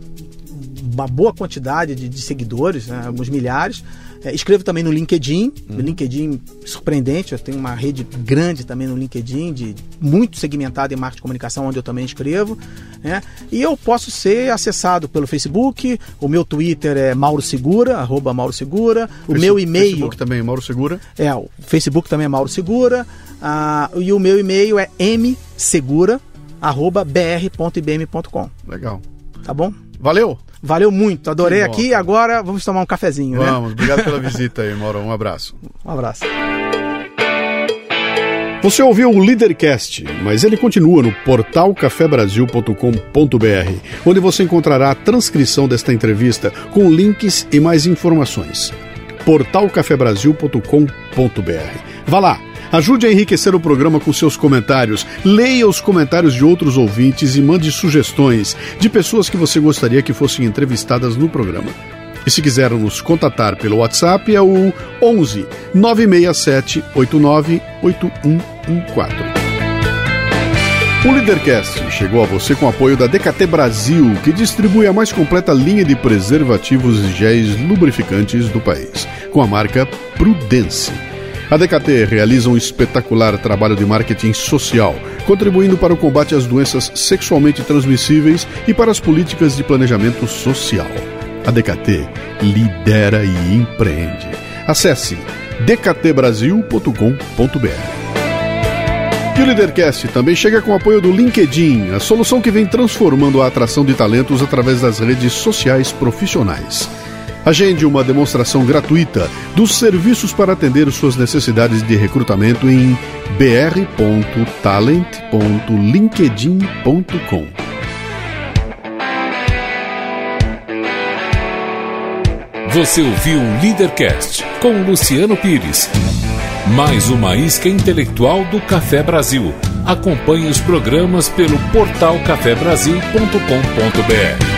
uma boa quantidade de, de seguidores, né, alguns milhares. É, escrevo também no LinkedIn, Uhum. no LinkedIn surpreendente, eu tenho uma rede grande também no LinkedIn, de muito segmentada em marketing de comunicação, onde eu também escrevo. né? E eu posso ser acessado pelo Facebook, o meu Twitter é Mauro Segura, arroba Mauro Segura, o Face- meu e-mail. Facebook também, Mauro Segura. É, o Facebook também é Mauro Segura. ah, e o meu e-mail é msegura@br.ibm.com. Legal. Tá bom? Valeu? Valeu muito, adorei bom, aqui. cara. Agora vamos tomar um cafezinho, né? Vamos, obrigado pela visita aí, Mauro. Um abraço. Um abraço. Você ouviu o Leadercast, mas ele continua no portal cafebrasil.com.br, onde você encontrará a transcrição desta entrevista com links e mais informações. portalcafebrasil.com.br. Vá lá, ajude a enriquecer o programa com seus comentários, leia os comentários de outros ouvintes e mande sugestões de pessoas que você gostaria que fossem entrevistadas no programa. E se quiser nos contatar pelo WhatsApp é o 11 967 89 8114. O Leadercast chegou a você com apoio da DKT Brasil, que distribui a mais completa linha de preservativos e géis lubrificantes do país, com a marca Prudence. A DKT realiza um espetacular trabalho de marketing social, contribuindo para o combate às doenças sexualmente transmissíveis e para as políticas de planejamento social. A DKT lidera e empreende. Acesse dktbrasil.com.br. E o Leadercast também chega com o apoio do LinkedIn, a solução que vem transformando a atração de talentos através das redes sociais profissionais. Agende uma demonstração gratuita dos serviços para atender suas necessidades de recrutamento em br.talent.linkedin.com. Você ouviu o Leadercast com Luciano Pires. Mais uma isca intelectual do Café Brasil. Acompanhe os programas pelo portal cafebrasil.com.br.